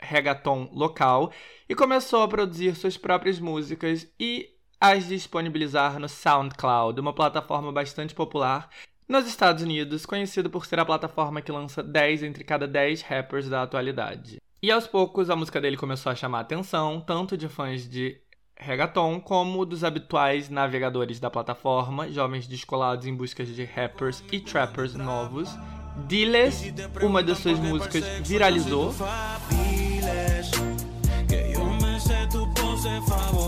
reggaeton local e começou a produzir suas próprias músicas e as disponibilizar no SoundCloud, uma plataforma bastante popular nos Estados Unidos, conhecida por ser a plataforma que lança 10 entre cada 10 rappers da atualidade. E aos poucos a música dele começou a chamar a atenção, tanto de fãs de reggaeton como dos habituais navegadores da plataforma, jovens descolados em busca de rappers e trappers novos. Diles, uma de suas músicas viralizou. Que yo me sé tu pose favorita.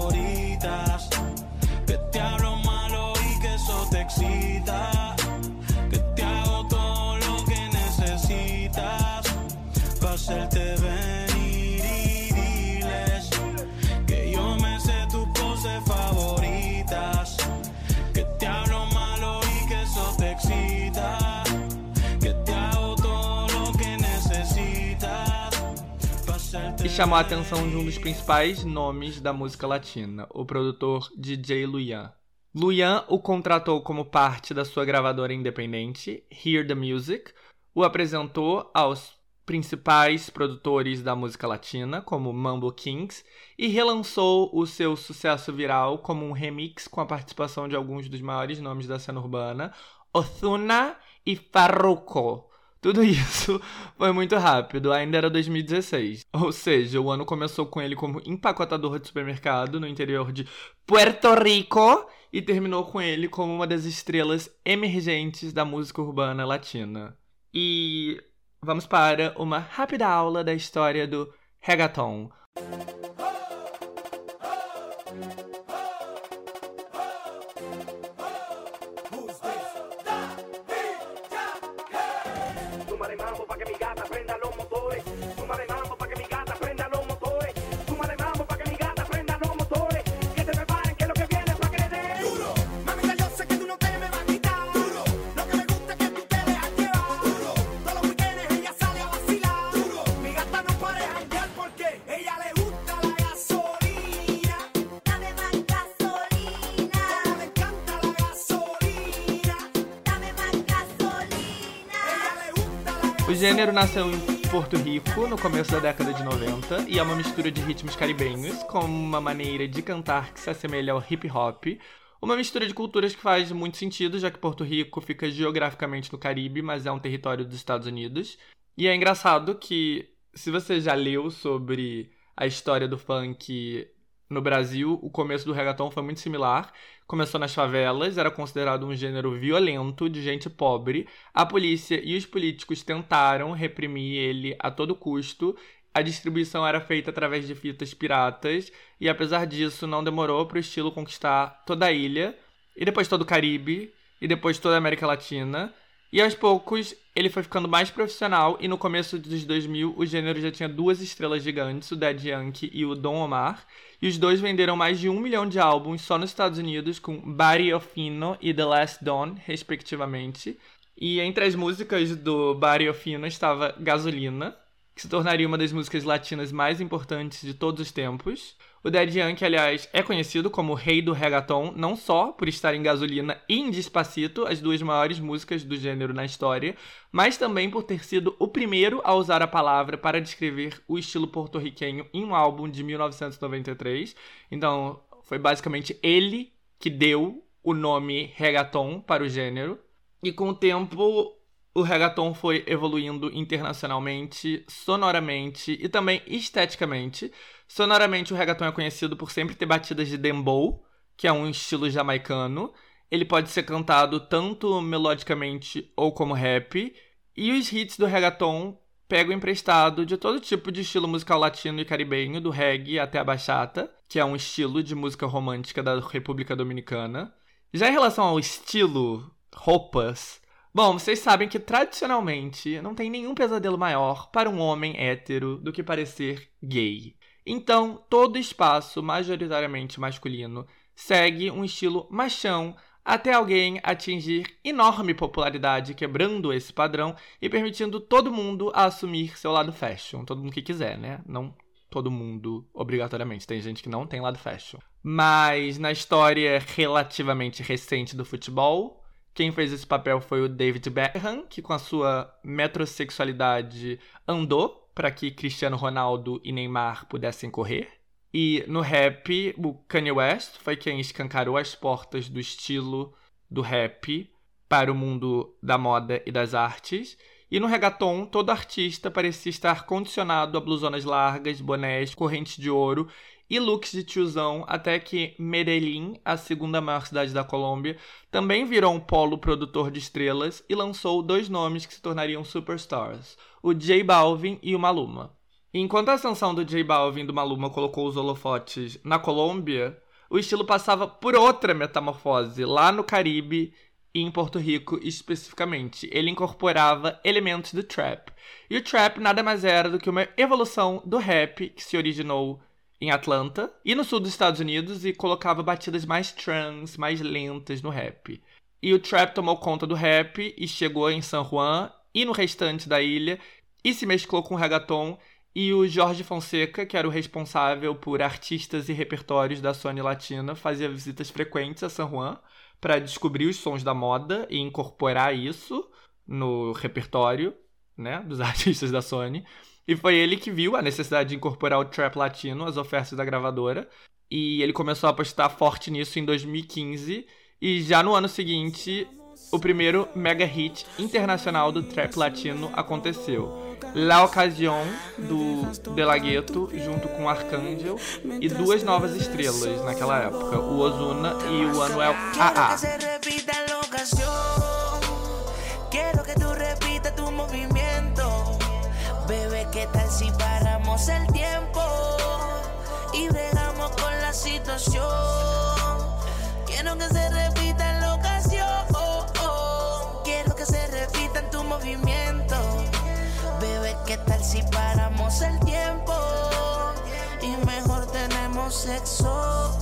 Chamou a atenção de um dos principais nomes da música latina, o produtor DJ Luyan. Luyan o contratou como parte da sua gravadora independente, Hear the Music, o apresentou aos principais produtores da música latina, como Mambo Kings, e relançou o seu sucesso viral como um remix com a participação de alguns dos maiores nomes da cena urbana, Ozuna e Farruko. Tudo isso foi muito rápido, ainda era 2016. Ou seja, o ano começou com ele como empacotador de supermercado no interior de Puerto Rico e terminou com ele como uma das estrelas emergentes da música urbana latina. E vamos para uma rápida aula da história do reggaeton. Gênero nasceu em Porto Rico no começo da década de 90 e é uma mistura de ritmos caribenhos com uma maneira de cantar que se assemelha ao hip hop. Uma mistura de culturas que faz muito sentido, já que Porto Rico fica geograficamente no Caribe, mas é um território dos Estados Unidos. E é engraçado que, se você já leu sobre a história do funk no Brasil, o começo do reggaeton foi muito similar. Começou nas favelas, era considerado um gênero violento de gente pobre. A polícia e os políticos tentaram reprimir ele a todo custo. A distribuição era feita através de fitas piratas, e apesar disso, não demorou para o estilo conquistar toda a ilha, e depois todo o Caribe, e depois toda a América Latina. E aos poucos ele foi ficando mais profissional e no começo dos 2000 o gênero já tinha duas estrelas gigantes, o Daddy Yankee e o Don Omar. E os dois venderam mais de um milhão de álbuns só nos Estados Unidos com Barrio Fino e The Last Dawn, respectivamente. E entre as músicas do Barrio Fino estava Gasolina, que se tornaria uma das músicas latinas mais importantes de todos os tempos. O Daddy Yankee, aliás, é conhecido como o rei do reggaeton, não só por estar em Gasolina e em Despacito, as duas maiores músicas do gênero na história, mas também por ter sido o primeiro a usar a palavra para descrever o estilo porto-riquenho em um álbum de 1993. Então, foi basicamente ele que deu o nome reggaeton para o gênero. E com o tempo, o reggaeton foi evoluindo internacionalmente, sonoramente e também esteticamente. Sonoramente, o reggaeton é conhecido por sempre ter batidas de dembow, que é um estilo jamaicano. Ele pode ser cantado tanto melodicamente ou como rap. E os hits do reggaeton pegam emprestado de todo tipo de estilo musical latino e caribenho, do reggae até a bachata, que é um estilo de música romântica da República Dominicana. Já em relação ao estilo, roupas, Bom, vocês sabem que tradicionalmente não tem nenhum pesadelo maior para um homem hétero do que parecer gay. Então, todo espaço majoritariamente masculino segue um estilo machão até alguém atingir enorme popularidade quebrando esse padrão e permitindo todo mundo a assumir seu lado fashion, todo mundo que quiser, né? Não todo mundo obrigatoriamente, tem gente que não tem lado fashion. Mas na história relativamente recente do futebol, quem fez esse papel foi o David Beckham, que com a sua metrosexualidade andou para que Cristiano Ronaldo e Neymar pudessem correr. E no rap, o Kanye West foi quem escancarou as portas do estilo do rap para o mundo da moda e das artes. E no reggaeton, todo artista parecia estar condicionado a blusonas largas, bonés, correntes de ouro e looks de tiozão, até que Medellín, a segunda maior cidade da Colômbia, também virou um polo produtor de estrelas e lançou dois nomes que se tornariam superstars, o J Balvin e o Maluma. Enquanto a ascensão do J Balvin do Maluma colocou os holofotes na Colômbia, o estilo passava por outra metamorfose lá no Caribe e em Porto Rico especificamente. Ele incorporava elementos do trap. E o trap nada mais era do que uma evolução do rap que se originou em Atlanta e no sul dos Estados Unidos e colocava batidas mais trance, mais lentas no rap. E o trap tomou conta do rap e chegou em San Juan e no restante da ilha e se mesclou com o reggaeton e o Jorge Fonseca, que era o responsável por artistas e repertórios da Sony Latina, fazia visitas frequentes a San Juan para descobrir os sons da moda e incorporar isso no repertório, né, dos artistas da Sony. E foi ele que viu a necessidade de incorporar o trap latino às ofertas da gravadora. E ele começou a apostar forte nisso em 2015. E já no ano seguinte, o primeiro mega hit internacional do trap latino aconteceu. La Ocasión, do De La Ghetto, junto com Arcángel, e duas novas estrelas naquela época, o Ozuna e o Anuel AA. que tu. Bebé, ¿qué tal si paramos el tiempo? Y bregamos con la situación. Quiero que se repita la ocasión. Quiero que se repita en tu movimiento. Bebé, ¿qué tal si paramos el tiempo? Y mejor tenemos sexo.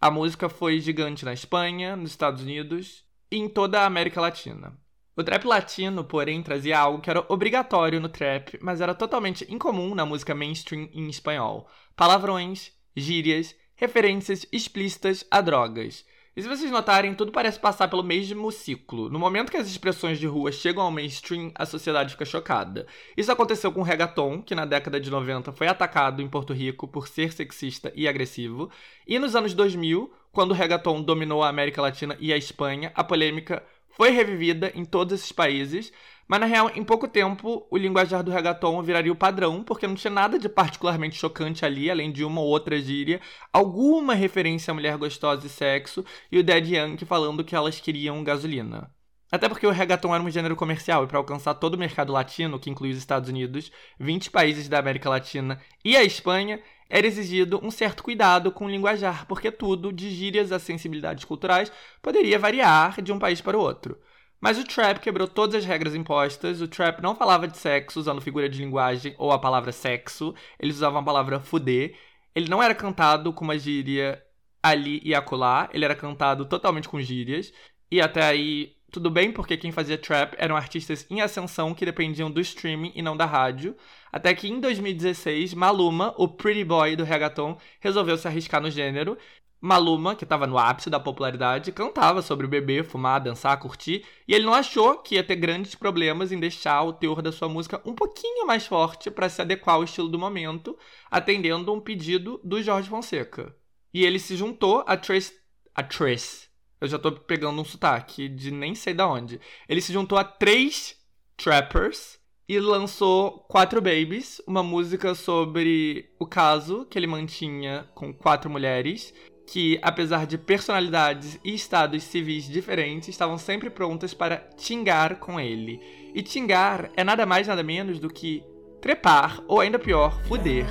A música foi gigante na Espanha, nos Estados Unidos e em toda a América Latina. O trap latino, porém, trazia algo que era obrigatório no trap, mas era totalmente incomum na música mainstream em espanhol: palavrões, gírias, referências explícitas a drogas. E se vocês notarem, tudo parece passar pelo mesmo ciclo. No momento que as expressões de rua chegam ao mainstream, a sociedade fica chocada. Isso aconteceu com o reggaeton, que na década de 90 foi atacado em Porto Rico por ser sexista e agressivo. E nos anos 2000, quando o reggaeton dominou a América Latina e a Espanha, a polêmica foi revivida em todos esses países, mas na real, em pouco tempo, o linguajar do reggaeton viraria o padrão, porque não tinha nada de particularmente chocante ali, além de uma ou outra gíria, alguma referência à mulher gostosa e sexo, e o Dead Yankee falando que elas queriam gasolina. Até porque o reggaeton era um gênero comercial e para alcançar todo o mercado latino, que inclui os Estados Unidos, 20 países da América Latina e a Espanha, era exigido um certo cuidado com o linguajar, porque tudo, de gírias a sensibilidades culturais, poderia variar de um país para o outro. Mas o trap quebrou todas as regras impostas. O trap não falava de sexo usando figura de linguagem ou a palavra sexo. Eles usavam a palavra fuder. Ele não era cantado com uma gíria ali e acolá. Ele era cantado totalmente com gírias. E até aí, tudo bem, porque quem fazia trap eram artistas em ascensão que dependiam do streaming e não da rádio. Até que em 2016, Maluma, o pretty boy do reggaeton, resolveu se arriscar no gênero. Maluma, que estava no ápice da popularidade, cantava sobre beber, fumar, dançar, curtir, e ele não achou que ia ter grandes problemas em deixar o teor da sua música um pouquinho mais forte para se adequar ao estilo do momento, atendendo um pedido do Jorge Fonseca. E ele se juntou a Trace. A Trace. Eu já tô pegando um sotaque de nem sei da onde. Ele se juntou a três trappers e lançou Quatro Babies, uma música sobre o caso que ele mantinha com quatro mulheres que, apesar de personalidades e estados civis diferentes, estavam sempre prontas para tingar com ele. E tingar é nada mais nada menos do que trepar, ou ainda pior, fuder.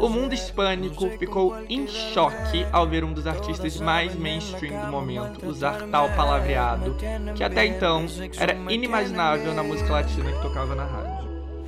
O mundo hispânico ficou em choque ao ver um dos artistas mais mainstream do momento usar tal palavreado, que até então era inimaginável na música latina que tocava na rádio.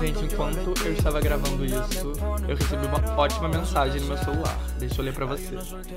Gente, enquanto eu estava gravando isso, eu recebi uma ótima mensagem no meu celular. Deixa eu ler pra você.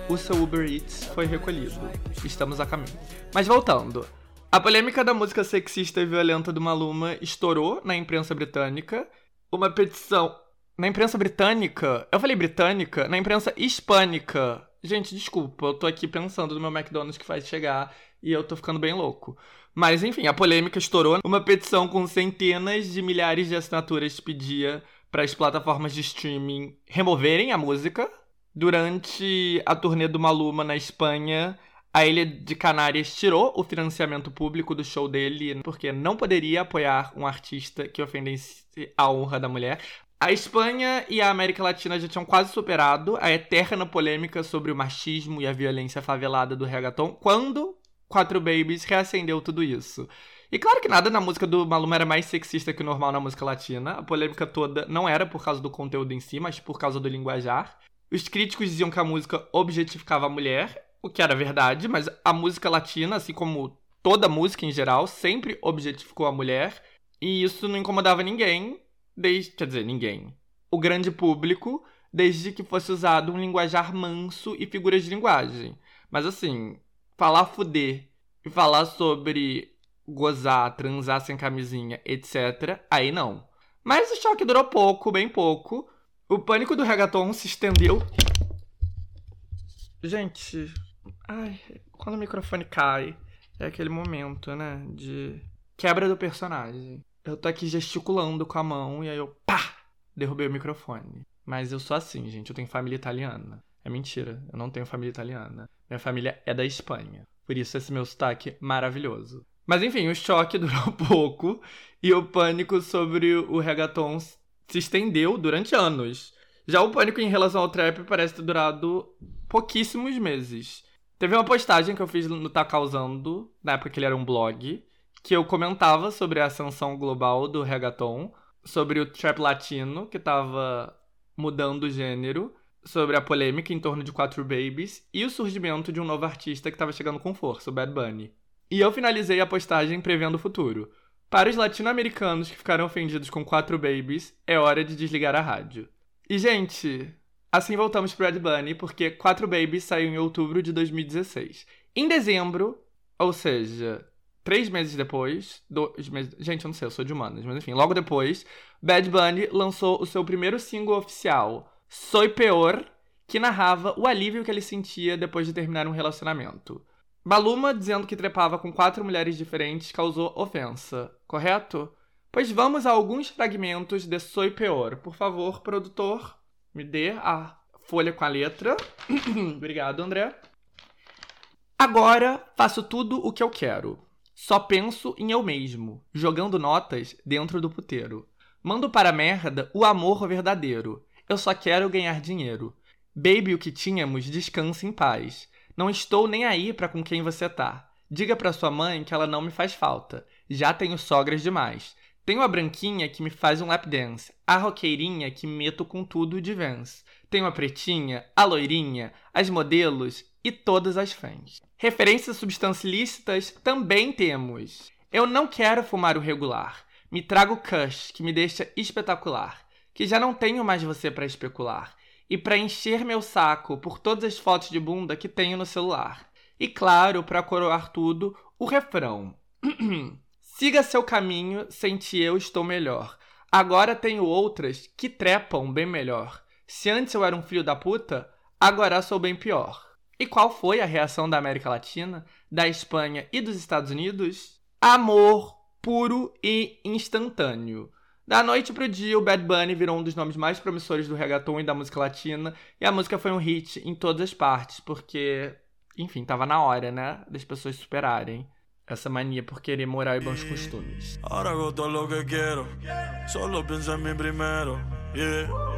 O seu Uber Eats foi recolhido. Estamos a caminho. Mas voltando. A polêmica da música sexista e violenta do Maluma estourou na imprensa britânica. Uma petição. Na imprensa britânica? Eu falei britânica? Na imprensa hispânica. Gente, desculpa, eu tô aqui pensando no meu McDonald's que faz chegar e eu tô ficando bem louco. Mas enfim, a polêmica estourou. Uma petição com centenas de milhares de assinaturas pedia para as plataformas de streaming removerem a música. Durante a turnê do Maluma na Espanha, A Ilha de Canárias tirou o financiamento público do show dele porque não poderia apoiar um artista que ofendesse a honra da mulher. A Espanha e a América Latina já tinham quase superado a eterna polêmica sobre o machismo e a violência favelada do reggaeton quando Quatro Babies reacendeu tudo isso. E claro que nada na música do Maluma era mais sexista que o normal na música latina. A polêmica toda não era por causa do conteúdo em si, mas por causa do linguajar. Os críticos diziam que a música objetificava a mulher, o que era verdade, mas a música latina, assim como toda música em geral, sempre objetificou a mulher. E isso não incomodava ninguém, desde. Quer dizer, ninguém. O grande público, desde que fosse usado um linguajar manso e figuras de linguagem. Mas assim, falar fuder e falar sobre gozar, transar sem camisinha, etc., aí não. Mas o choque durou pouco, bem pouco. O pânico do reggaeton se estendeu. Gente, ai, quando o microfone cai, é aquele momento, né, de quebra do personagem. Eu tô aqui gesticulando com a mão e aí eu, pá, derrubei o microfone. Mas eu sou assim, gente, eu tenho família italiana. É mentira, eu não tenho família italiana. Minha família é da Espanha. Por isso esse meu sotaque maravilhoso. Mas enfim, o choque durou pouco e o pânico sobre o reggaeton se estendeu durante anos. Já o pânico em relação ao trap parece ter durado pouquíssimos meses. Teve uma postagem que eu fiz no Tá Causando, na época que ele era um blog, que eu comentava sobre a ascensão global do reggaeton, sobre o trap latino, que tava mudando o gênero, sobre a polêmica em torno de Quatro Babies e o surgimento de um novo artista que estava chegando com força, o Bad Bunny. E eu finalizei a postagem prevendo o futuro. Para os latino-americanos que ficaram ofendidos com Quatro Babies, é hora de desligar a rádio. E, gente, assim voltamos pro Bad Bunny, porque Quatro Babies saiu em outubro de 2016. Em dezembro, ou seja, três meses depois, dois meses, gente, eu não sei, eu sou de humanas, mas enfim, logo depois, Bad Bunny lançou o seu primeiro single oficial, Soy Peor, que narrava o alívio que ele sentia depois de terminar um relacionamento. Maluma, dizendo que trepava com quatro mulheres diferentes, causou ofensa, correto? Pois vamos a alguns fragmentos de Soy Peor. Por favor, produtor, me dê a folha com a letra. Obrigado, André. Agora faço tudo o que eu quero. Só penso em eu mesmo, jogando notas dentro do puteiro. Mando para a merda o amor verdadeiro. Eu só quero ganhar dinheiro. Baby, o que tínhamos, descanse em paz. Não estou nem aí pra com quem você tá. Diga pra sua mãe que ela não me faz falta. Já tenho sogras demais. Tenho a branquinha que me faz um lap dance, a roqueirinha que meto com tudo de Vans. Tenho a pretinha, a loirinha, as modelos e todas as fãs. Referências substancilícitas também temos. Eu não quero fumar o regular. Me trago Kush, que me deixa espetacular. Que já não tenho mais você para especular. E para encher meu saco por todas as fotos de bunda que tenho no celular. E claro, para coroar tudo, o refrão. Siga seu caminho, sem ti eu estou melhor. Agora tenho outras que trepam bem melhor. Se antes eu era um filho da puta, agora sou bem pior. E qual foi a reação da América Latina, da Espanha e dos Estados Unidos? Amor puro e instantâneo. Da noite pro dia, o Bad Bunny virou um dos nomes mais promissores do reggaeton e da música latina, e a música foi um hit em todas as partes, porque, enfim, tava na hora, né, das pessoas superarem essa mania por querer moral e bons costumes. Todo lo que pienso en mí primero. Yeah.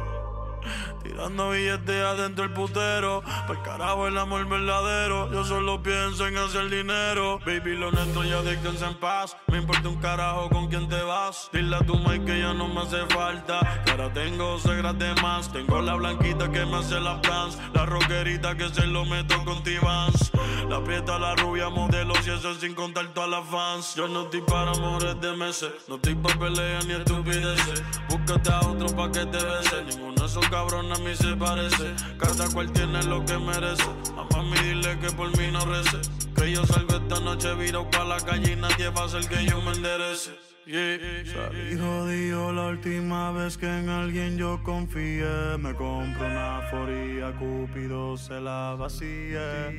Tirando billetes adentro el putero. Por carajo el amor verdadero. Yo solo pienso en hacer dinero. Baby, lo neto ya déjense en paz. Me importa un carajo con quién te vas. Dile a tu mai que ya no me hace falta. Que ahora tengo segras de más. Tengo la blanquita que me hace las plans. La rockerita que se lo meto con T-Vans. La prieta, la rubia, modelos y eso sin contar todas las fans. Yo no estoy para amores de meses. No estoy para peleas ni estupideces. Búscate a otro pa' que te bese. Ninguno de esos cabrones a mí se parece. Cada cual tiene lo que merece. A mami dile que por mí no rece. Que yo salgo esta noche viro pa' la calle y nadie va a hacer que yo me enderece. Yeah. Salí jodido la última vez que en alguien yo confié. Me compro una foría, Cúpido se la vacía.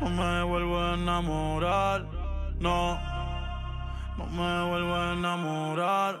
No me vuelvo a enamorar, no. No me vuelvo a enamorar.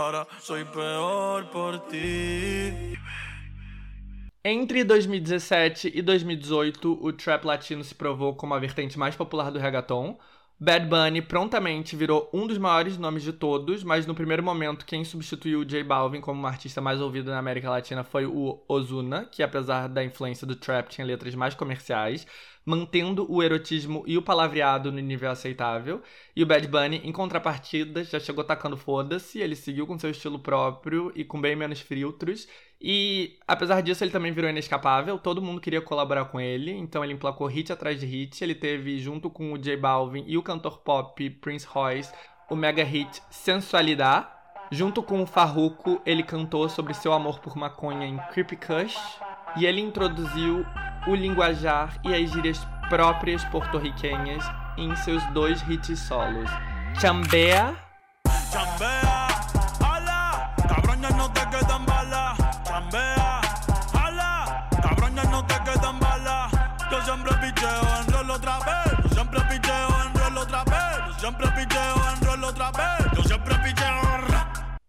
Ahora soy peor por ti. Entre 2017 e 2018, o trap latino se provou como a vertente mais popular do reggaeton. Bad Bunny prontamente virou um dos maiores nomes de todos, mas no primeiro momento quem substituiu o J Balvin como artista mais ouvido na América Latina foi o Ozuna, que apesar da influência do trap tinha letras mais comerciais, mantendo o erotismo e o palavreado no nível aceitável. E o Bad Bunny, em contrapartida, já chegou tacando foda-se, ele seguiu com seu estilo próprio e com bem menos filtros. E apesar disso, ele também virou inescapável, todo mundo queria colaborar com ele, então ele emplacou hit atrás de hit. Ele teve, junto com o J Balvin e o cantor pop Prince Royce, o mega hit Sensualidade. Junto com o Farruko, ele cantou sobre seu amor por maconha em Creepy Kush. E ele introduziu o linguajar e as gírias próprias porto-riquenhas em seus dois hits solos. Chambea Chambea, picheo otra vez. Picheo otra vez. Picheo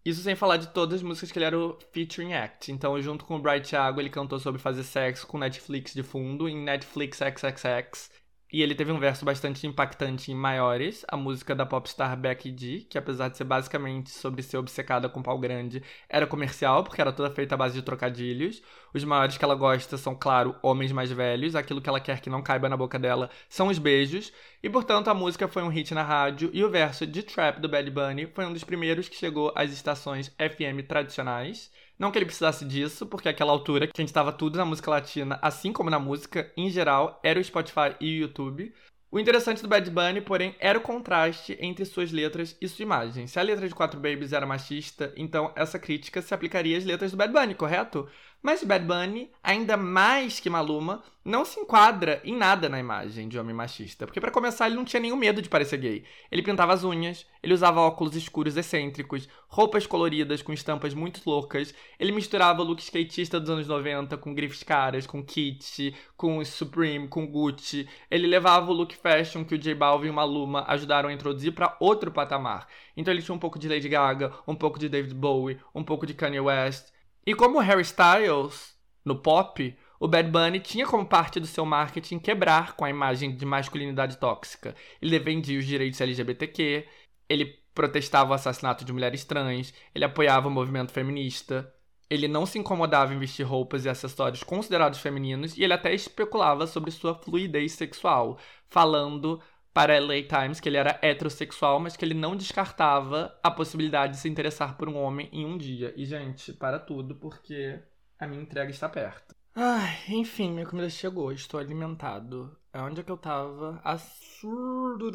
Isso sem falar de todas as músicas que ele era o featuring act. Então, junto com o Bright Thiago, ele cantou sobre fazer sexo com Netflix de fundo em Netflix XXX. E ele teve um verso bastante impactante em Maiores, a música da popstar Becky G, que apesar de ser basicamente sobre ser obcecada com pau grande, era comercial, porque era toda feita à base de trocadilhos. Os maiores que ela gosta são, claro, homens mais velhos. Aquilo que ela quer que não caiba na boca dela são os beijos. E, portanto, a música foi um hit na rádio. E o verso de Trap do Bad Bunny foi um dos primeiros que chegou às estações FM tradicionais. Não que ele precisasse disso, porque àquela altura quem estava tudo na música latina, assim como na música em geral, era o Spotify e o YouTube. O interessante do Bad Bunny, porém, era o contraste entre suas letras e sua imagem. Se a letra de Quatro Babies era machista, então essa crítica se aplicaria às letras do Bad Bunny, correto? Mas Bad Bunny, ainda mais que Maluma, não se enquadra em nada na imagem de homem machista. Porque, para começar, ele não tinha nenhum medo de parecer gay. Ele pintava as unhas, ele usava óculos escuros excêntricos, roupas coloridas com estampas muito loucas, ele misturava look skatista dos anos 90 com grifes caras, com kit, com Supreme, com Gucci. Ele levava o look fashion que o J Balvin e o Maluma ajudaram a introduzir para outro patamar. Então ele tinha um pouco de Lady Gaga, um pouco de David Bowie, um pouco de Kanye West. E como Harry Styles, no pop, o Bad Bunny tinha como parte do seu marketing quebrar com a imagem de masculinidade tóxica. Ele defendia os direitos LGBTQ, ele protestava o assassinato de mulheres trans, ele apoiava o movimento feminista, ele não se incomodava em vestir roupas e acessórios considerados femininos e ele até especulava sobre sua fluidez sexual, falando para LA Times que ele era heterossexual, mas que ele não descartava a possibilidade de se interessar por um homem em um dia. E, gente, para tudo, porque a minha entrega está perto. Ai, enfim, minha comida chegou, estou alimentado. Onde é que eu tava? Assurdo.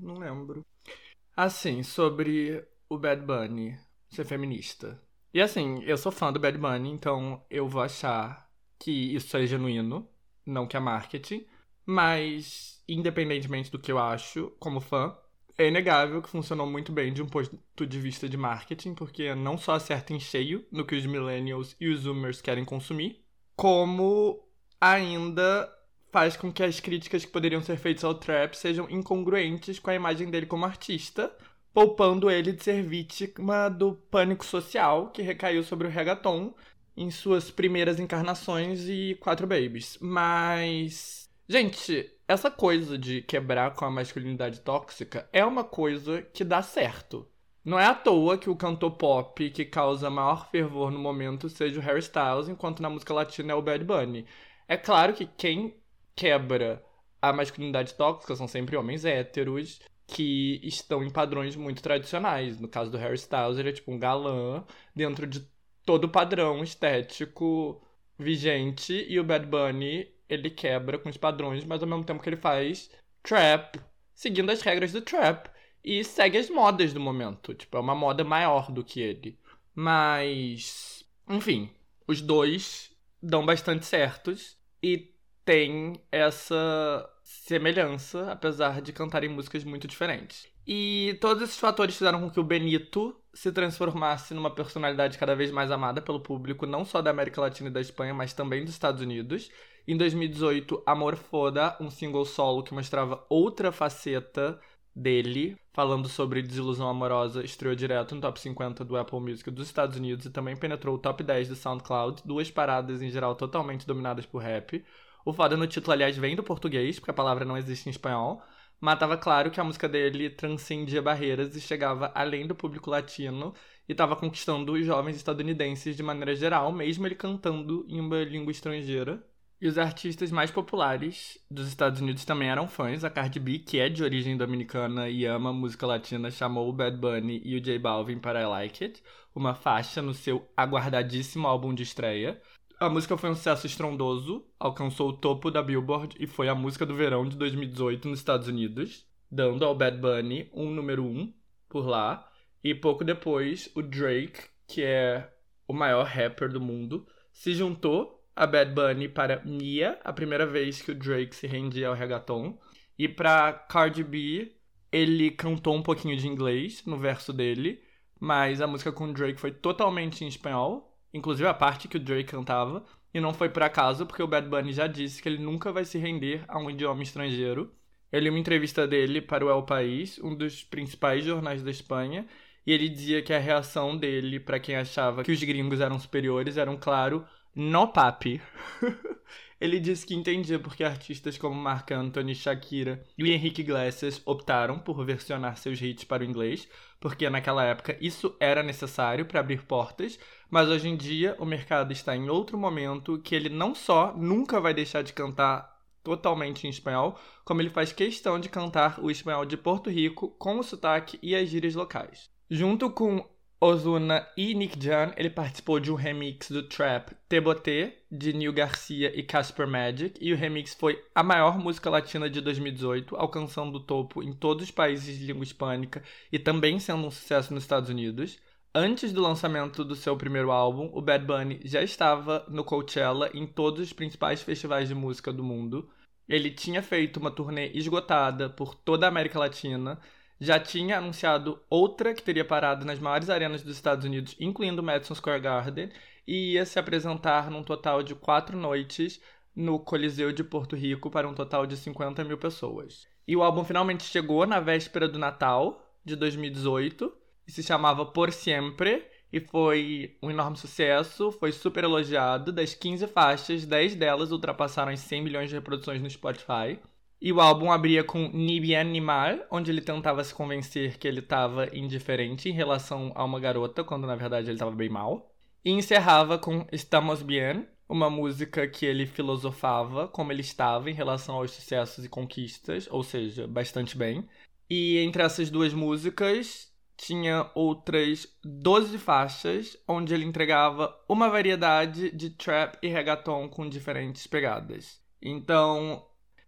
Não lembro. Assim, sobre o Bad Bunny ser feminista. E assim, eu sou fã do Bad Bunny, então eu vou achar que isso é genuíno, não que é marketing. Mas, independentemente do que eu acho, como fã, é inegável que funcionou muito bem de um ponto de vista de marketing, porque não só acerta em cheio no que os millennials e os zoomers querem consumir, como ainda faz com que as críticas que poderiam ser feitas ao trap sejam incongruentes com a imagem dele como artista, poupando ele de ser vítima do pânico social que recaiu sobre o reggaeton em suas primeiras encarnações e Quatro Babies. Mas, gente, essa coisa de quebrar com a masculinidade tóxica é uma coisa que dá certo. Não é à toa que o cantor pop que causa maior fervor no momento seja o Harry Styles, enquanto na música latina é o Bad Bunny. É claro que quem quebra a masculinidade tóxica são sempre homens héteros que estão em padrões muito tradicionais. No caso do Harry Styles, ele é tipo um galã dentro de todo o padrão estético vigente e o Bad Bunny ele quebra com os padrões, mas ao mesmo tempo que ele faz trap, seguindo as regras do trap e segue as modas do momento. Tipo, é uma moda maior do que ele. Mas, enfim, os dois dão bastante certos e têm essa semelhança, apesar de cantarem músicas muito diferentes. E todos esses fatores fizeram com que o Benito se transformasse numa personalidade cada vez mais amada pelo público, não só da América Latina e da Espanha, mas também dos Estados Unidos. Em 2018, Amor Foda, um single solo que mostrava outra faceta dele, falando sobre desilusão amorosa, estreou direto no top 50 do Apple Music dos Estados Unidos e também penetrou o top 10 do SoundCloud, duas paradas em geral totalmente dominadas por rap. O foda no título, aliás, vem do português, porque a palavra não existe em espanhol, mas tava claro que a música dele transcendia barreiras e chegava além do público latino e estava conquistando os jovens estadunidenses de maneira geral, mesmo ele cantando em uma língua estrangeira. E os artistas mais populares dos Estados Unidos também eram fãs. A Cardi B, que é de origem dominicana e ama música latina, chamou o Bad Bunny e o J Balvin para I Like It, uma faixa no seu aguardadíssimo álbum de estreia. A música foi um sucesso estrondoso, alcançou o topo da Billboard e foi a música do verão de 2018 nos Estados Unidos, dando ao Bad Bunny um número um por lá. E pouco depois, o Drake, que é o maior rapper do mundo, se juntou a Bad Bunny para Mia, a primeira vez que o Drake se rendia ao reggaeton. E para Cardi B, ele cantou um pouquinho de inglês no verso dele, mas a música com o Drake foi totalmente em espanhol, inclusive a parte que o Drake cantava, e não foi por acaso, porque o Bad Bunny já disse que ele nunca vai se render a um idioma estrangeiro. Eu li uma entrevista dele para o El País, um dos principais jornais da Espanha, e ele dizia que a reação dele para quem achava que os gringos eram superiores era claro no papi. Ele disse que entendia porque artistas como Marc Anthony, Shakira e Henrique Iglesias optaram por versionar seus hits para o inglês, porque naquela época isso era necessário para abrir portas, mas hoje em dia o mercado está em outro momento que ele não só nunca vai deixar de cantar totalmente em espanhol, como ele faz questão de cantar o espanhol de Porto Rico com o sotaque e as gírias locais. Junto com Ozuna e Nick Jan, ele participou de um remix do trap Teboté, de Neil Garcia e Casper Magic, e o remix foi a maior música latina de 2018, alcançando o topo em todos os países de língua hispânica e também sendo um sucesso nos Estados Unidos. Antes do lançamento do seu primeiro álbum, o Bad Bunny já estava no Coachella em todos os principais festivais de música do mundo. Ele tinha feito uma turnê esgotada por toda a América Latina, já tinha anunciado outra que teria parado nas maiores arenas dos Estados Unidos, incluindo Madison Square Garden, e ia se apresentar num total de quatro noites no Coliseu de Porto Rico para um total de 50 mil pessoas. E o álbum finalmente chegou na véspera do Natal de 2018 e se chamava Por Siempre e foi um enorme sucesso, foi super elogiado. Das 15 faixas, 10 delas ultrapassaram as 100 milhões de reproduções no Spotify. E o álbum abria com Ni bien ni mal, onde ele tentava se convencer que ele estava indiferente em relação a uma garota, quando na verdade ele estava bem mal. E encerrava com Estamos bien, uma música que ele filosofava como ele estava em relação aos sucessos e conquistas, ou seja, bastante bem. E entre essas duas músicas tinha outras 12 faixas, onde ele entregava uma variedade de trap e reggaeton com diferentes pegadas. Então,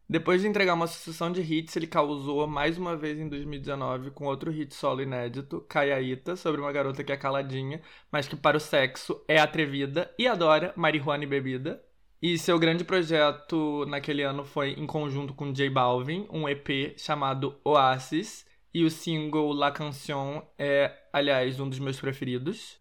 depois de entregar uma sucessão de hits, ele causou mais uma vez em 2019 com outro hit solo inédito, Kayaita, sobre uma garota que é caladinha, mas que para o sexo é atrevida e adora marihuana e bebida. E seu grande projeto naquele ano foi em conjunto com J Balvin, um EP chamado Oasis, e o single La Canción é, aliás, um dos meus preferidos.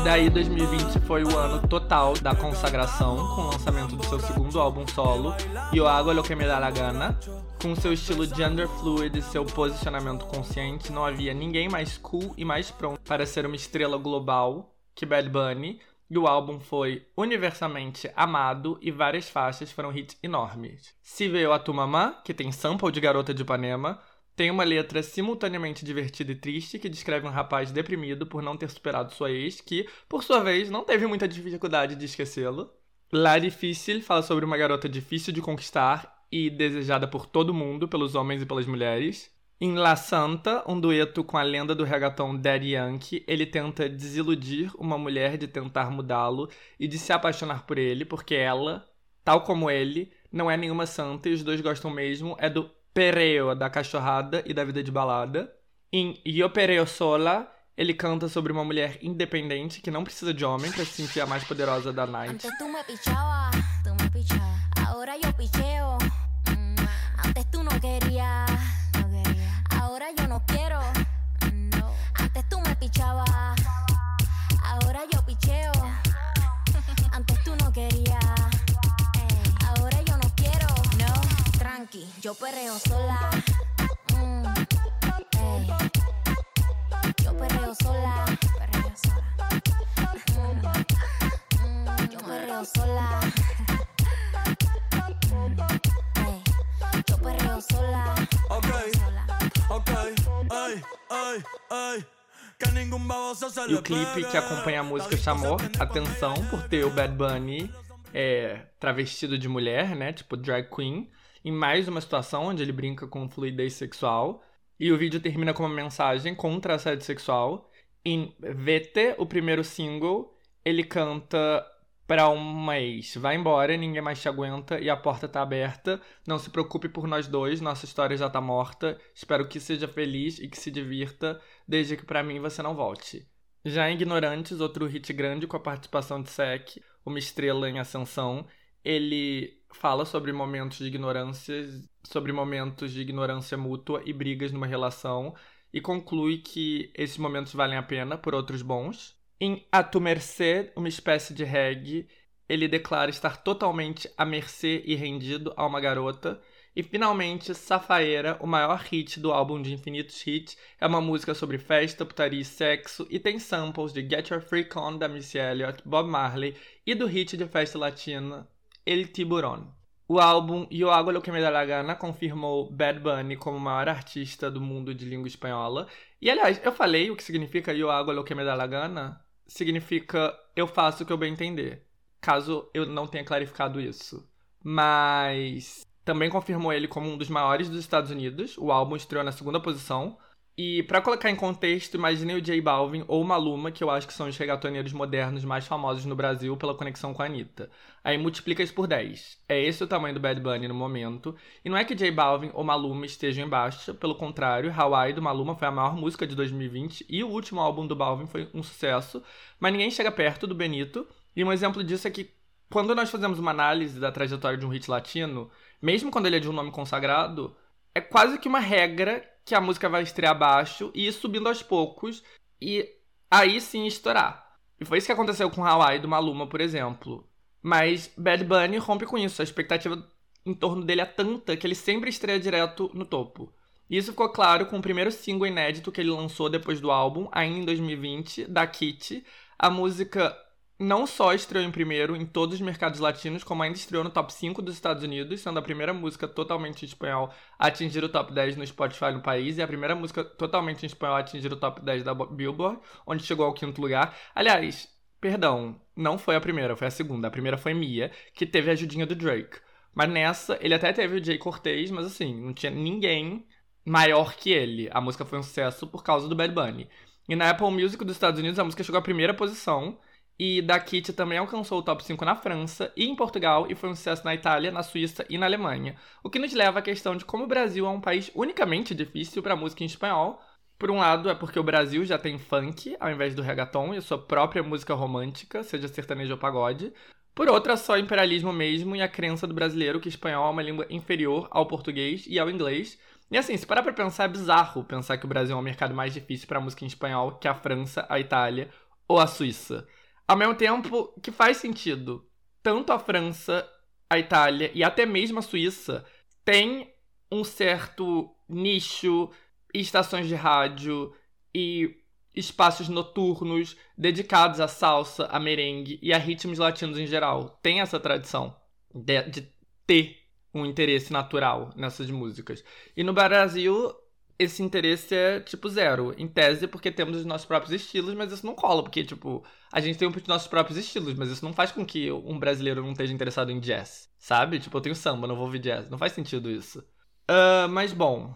E daí 2020 foi o ano total da consagração, com o lançamento do seu segundo álbum solo, Yo Hago Lo Que Me Da La Gana. Com seu estilo gender fluid e seu posicionamento consciente, não havia ninguém mais cool e mais pronto para ser uma estrela global que Bad Bunny, e o álbum foi universalmente amado e várias faixas foram hits enormes. Se veio a Tu Mamá, que tem sample de Garota de Ipanema, Tem uma letra simultaneamente divertida e triste que descreve um rapaz deprimido por não ter superado sua ex, que, por sua vez, não teve muita dificuldade de esquecê-lo. La Difícil fala sobre uma garota difícil de conquistar e desejada por todo mundo, pelos homens e pelas mulheres. Em La Santa, um dueto com a lenda do reggaeton Daddy Yankee, ele tenta desiludir uma mulher de tentar mudá-lo e de se apaixonar por ele, porque ela, tal como ele, não é nenhuma santa e os dois gostam mesmo é do pereo, da cachorrada e da vida de balada. Em Yo Pereo Sola, ele canta sobre uma mulher independente que não precisa de homem pra se sentir a mais poderosa da night. Mm. Ahora yo no quiero. No. Antes tú me pichabas. Yo perreo sola. Mm, ey. Yo perreo sola. Perreo sola. Mm, mm, Yo perreo sola. Ey, Yo perreo sola. Ok, ok, ay, ay, ay. E o clipe que acompanha a música chamou atenção por ter o Bad Bunny é, travestido de mulher, né? Tipo drag queen, em mais uma situação onde ele brinca com fluidez sexual. E o vídeo termina com uma mensagem contra assédio sexual. Em Vete, o primeiro single, ele canta pra uma ex: Vai embora, ninguém mais te aguenta e a porta tá aberta. Não se preocupe por nós dois, nossa história já tá morta. Espero que seja feliz e que se divirta, desde que pra mim você não volte. Já em Ignorantes, outro hit grande com a participação de Sec, uma estrela em ascensão, ele fala sobre momentos de ignorância, sobre momentos de ignorância mútua e brigas numa relação e conclui que esses momentos valem a pena por outros bons. Em A Tu Mercê, uma espécie de reggae, ele declara estar totalmente à mercê e rendido a uma garota. E finalmente, Safaeira, o maior hit do álbum de infinitos hits, é uma música sobre festa, putaria e sexo e tem samples de Get Your Freak On da Missy Elliott, Bob Marley e do hit de festa latina El Tiburón. O álbum Yo Hago Lo Que Me Da La Gana confirmou Bad Bunny como maior artista do mundo de língua espanhola. E aliás, eu falei o que significa Yo Hago Lo Que Me Da La Gana? Significa eu faço o que eu bem entender. Caso eu não tenha clarificado isso. Mas também confirmou ele como um dos maiores dos Estados Unidos. O álbum estreou na segunda posição. E pra colocar em contexto, imagine o J Balvin ou Maluma, que eu acho que são os regatoneiros modernos mais famosos no Brasil pela conexão com a Anitta. Aí multiplica isso por 10. É esse o tamanho do Bad Bunny no momento. E não é que J Balvin ou Maluma estejam em baixa, pelo contrário, Hawaii do Maluma foi a maior música de 2020 e o último álbum do Balvin foi um sucesso, mas ninguém chega perto do Benito. E um exemplo disso é que quando nós fazemos uma análise da trajetória de um hit latino, mesmo quando ele é de um nome consagrado, é quase que uma regra que a música vai estrear abaixo e ir subindo aos poucos e aí sim estourar. E foi isso que aconteceu com Hawaii do Maluma, por exemplo. Mas Bad Bunny rompe com isso. A expectativa em torno dele é tanta que ele sempre estreia direto no topo. E isso ficou claro com o primeiro single inédito que ele lançou depois do álbum, ainda em 2020, da Kitty. A música não só estreou em primeiro em todos os mercados latinos, como ainda estreou no top 5 dos Estados Unidos, sendo a primeira música totalmente em espanhol a atingir o top 10 no Spotify no país e a primeira música totalmente em espanhol a atingir o top 10 da Billboard, onde chegou ao quinto lugar. Aliás, perdão, não foi a primeira, foi a segunda. A primeira foi Mia, que teve a ajudinha do Drake. Mas nessa, ele até teve o Jay Cortez, mas assim, não tinha ninguém maior que ele. A música foi um sucesso por causa do Bad Bunny. E na Apple Music dos Estados Unidos, a música chegou à primeira posição. E da Kitty também alcançou o top 5 na França e em Portugal e foi um sucesso na Itália, na Suíça e na Alemanha. O que nos leva à questão de como o Brasil é um país unicamente difícil para música em espanhol. Por um lado, é porque o Brasil já tem funk ao invés do reggaeton e a sua própria música romântica, seja sertanejo ou pagode. Por outro, é só imperialismo mesmo e a crença do brasileiro que espanhol é uma língua inferior ao português e ao inglês. E assim, se parar pra pensar, é bizarro pensar que o Brasil é um mercado mais difícil para música em espanhol que a França, a Itália ou a Suíça. Ao mesmo tempo que faz sentido. Tanto a França, a Itália e até mesmo a Suíça têm um certo nicho estações de rádio e espaços noturnos dedicados à salsa, a merengue e a ritmos latinos em geral. Tem essa tradição de, de ter um interesse natural nessas músicas. E no Brasil esse interesse é, tipo, zero. Em tese, porque temos os nossos próprios estilos, mas isso não cola, porque, tipo, a gente tem os nossos próprios estilos, mas isso não faz com que um brasileiro não esteja interessado em jazz, sabe? Tipo, eu tenho samba, não vou ouvir jazz. Não faz sentido isso. Ah, mas, bom,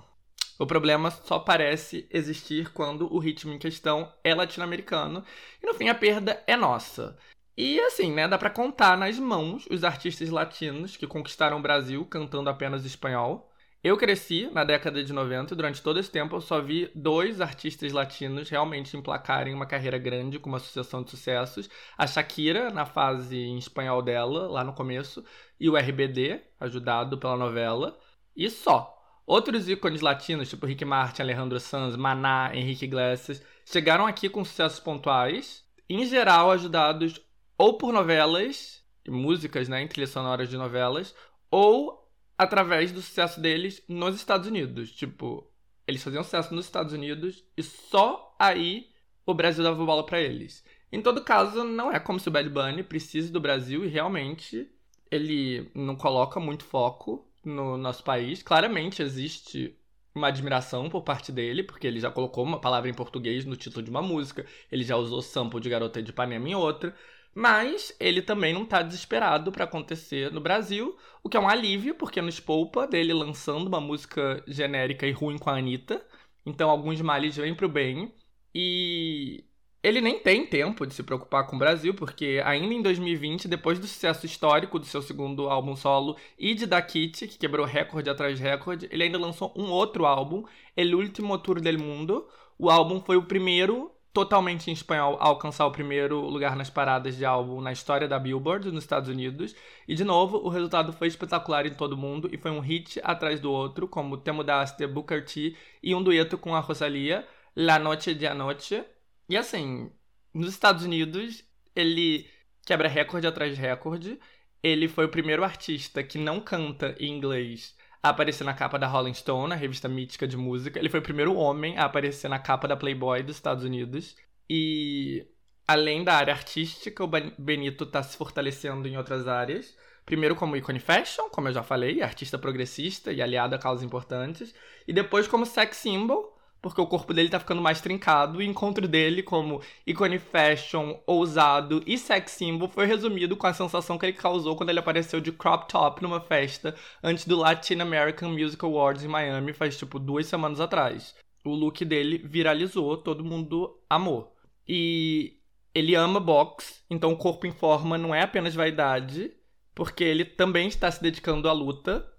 o problema só parece existir quando o ritmo em questão é latino-americano, e no fim a perda é nossa. E assim, né, dá pra contar nas mãos os artistas latinos que conquistaram o Brasil cantando apenas espanhol. Eu cresci na década de 90 e durante todo esse tempo eu só vi dois artistas latinos realmente emplacarem uma carreira grande com uma sucessão de sucessos. A Shakira, na fase em espanhol dela, lá no começo, e o RBD, ajudado pela novela. E só. Outros ícones latinos, tipo Rick Martin, Alejandro Sanz, Maná, Henrique Iglesias, chegaram aqui com sucessos pontuais, em geral ajudados ou por novelas, músicas, né, em trilhas sonoras de novelas, ou através do sucesso deles nos Estados Unidos. Tipo, eles faziam sucesso nos Estados Unidos e só aí o Brasil dava bola pra eles. Em todo caso, não é como se o Bad Bunny precise do Brasil e realmente ele não coloca muito foco no nosso país. Claramente existe uma admiração por parte dele, porque ele já colocou uma palavra em português no título de uma música, ele já usou sample de Garota de Ipanema em outra, mas ele também não tá desesperado pra acontecer no Brasil, o que é um alívio, porque nos poupa dele lançando uma música genérica e ruim com a Anitta. Então alguns males vêm pro bem. E ele nem tem tempo de se preocupar com o Brasil, porque ainda em 2020, depois do sucesso histórico do seu segundo álbum solo e de Da Kitty, que quebrou recorde atrás de recorde, ele ainda lançou um outro álbum, El Último Tour del Mundo. O álbum foi o primeiro totalmente em espanhol a alcançar o primeiro lugar nas paradas de álbum na história da Billboard nos Estados Unidos. E de novo, o resultado foi espetacular em todo mundo e foi um hit atrás do outro, como Te Mudaste, Booker T e um dueto com a Rosalia, La Noche de Anoche. E assim, nos Estados Unidos, ele quebra recorde atrás de recorde. Ele foi o primeiro artista que não canta em inglês a aparecer na capa da Rolling Stone, a revista mítica de música. Ele foi o primeiro homem a aparecer na capa da Playboy dos Estados Unidos. E além da área artística, o Benito está se fortalecendo em outras áreas. Primeiro como ícone fashion, como eu já falei, artista progressista e aliado a causas importantes. E depois como sex symbol, porque o corpo dele tá ficando mais trincado e o encontro dele como ícone fashion, ousado e sex symbol foi resumido com a sensação que ele causou quando ele apareceu de crop top numa festa antes do Latin American Music Awards em Miami faz tipo duas semanas atrás. O look dele viralizou, todo mundo amou. E ele ama boxe, então o corpo em forma não é apenas vaidade, porque ele também está se dedicando à luta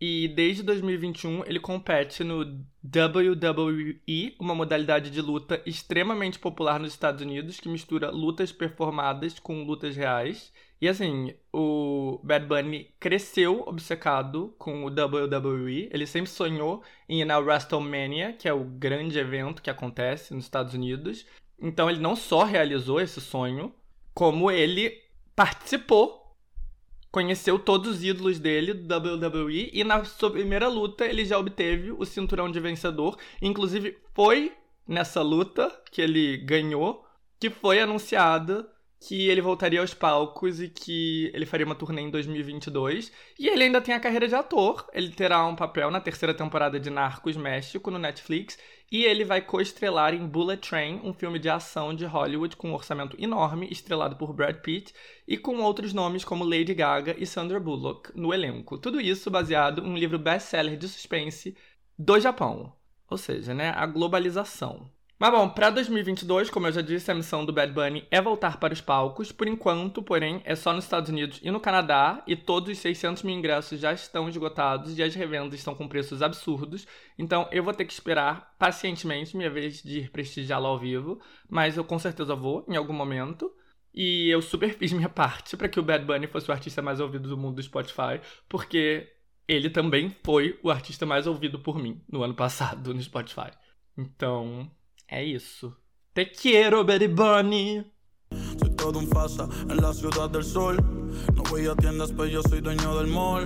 e desde 2021 ele compete no WWE, uma modalidade de luta extremamente popular nos Estados Unidos que mistura lutas performadas com lutas reais. E assim, o Bad Bunny cresceu obcecado com o WWE. Ele sempre sonhou em ir na WrestleMania, que é o grande evento que acontece nos Estados Unidos. Então ele não só realizou esse sonho, como ele participou conheceu todos os ídolos dele do WWE e na sua primeira luta ele já obteve o cinturão de vencedor. Inclusive foi nessa luta que ele ganhou que foi anunciada que ele voltaria aos palcos e que ele faria uma turnê em 2022. E ele ainda tem a carreira de ator. Ele terá um papel na terceira temporada de Narcos México no Netflix e ele vai co-estrelar em Bullet Train, um filme de ação de Hollywood com um orçamento enorme, estrelado por Brad Pitt e com outros nomes como Lady Gaga e Sandra Bullock no elenco. Tudo isso baseado em um livro best-seller de suspense do Japão. Ou seja, né, a globalização. Mas bom, para 2022, como eu já disse, a missão do Bad Bunny é voltar para os palcos. Por enquanto, porém, é só nos Estados Unidos e no Canadá, e todos os 600 mil ingressos já estão esgotados e as revendas estão com preços absurdos. Então eu vou ter que esperar pacientemente minha vez de ir prestigiá-lo ao vivo, mas eu com certeza vou em algum momento. E eu super fiz minha parte para que o Bad Bunny fosse o artista mais ouvido do mundo do Spotify, porque ele também foi o artista mais ouvido por mim no ano passado no Spotify. Então, é isso. Te quiero, Betty Bunny. Soy todo un fasa en la ciudad del sol. No voy a tiendas, pues yo soy dueño del mall.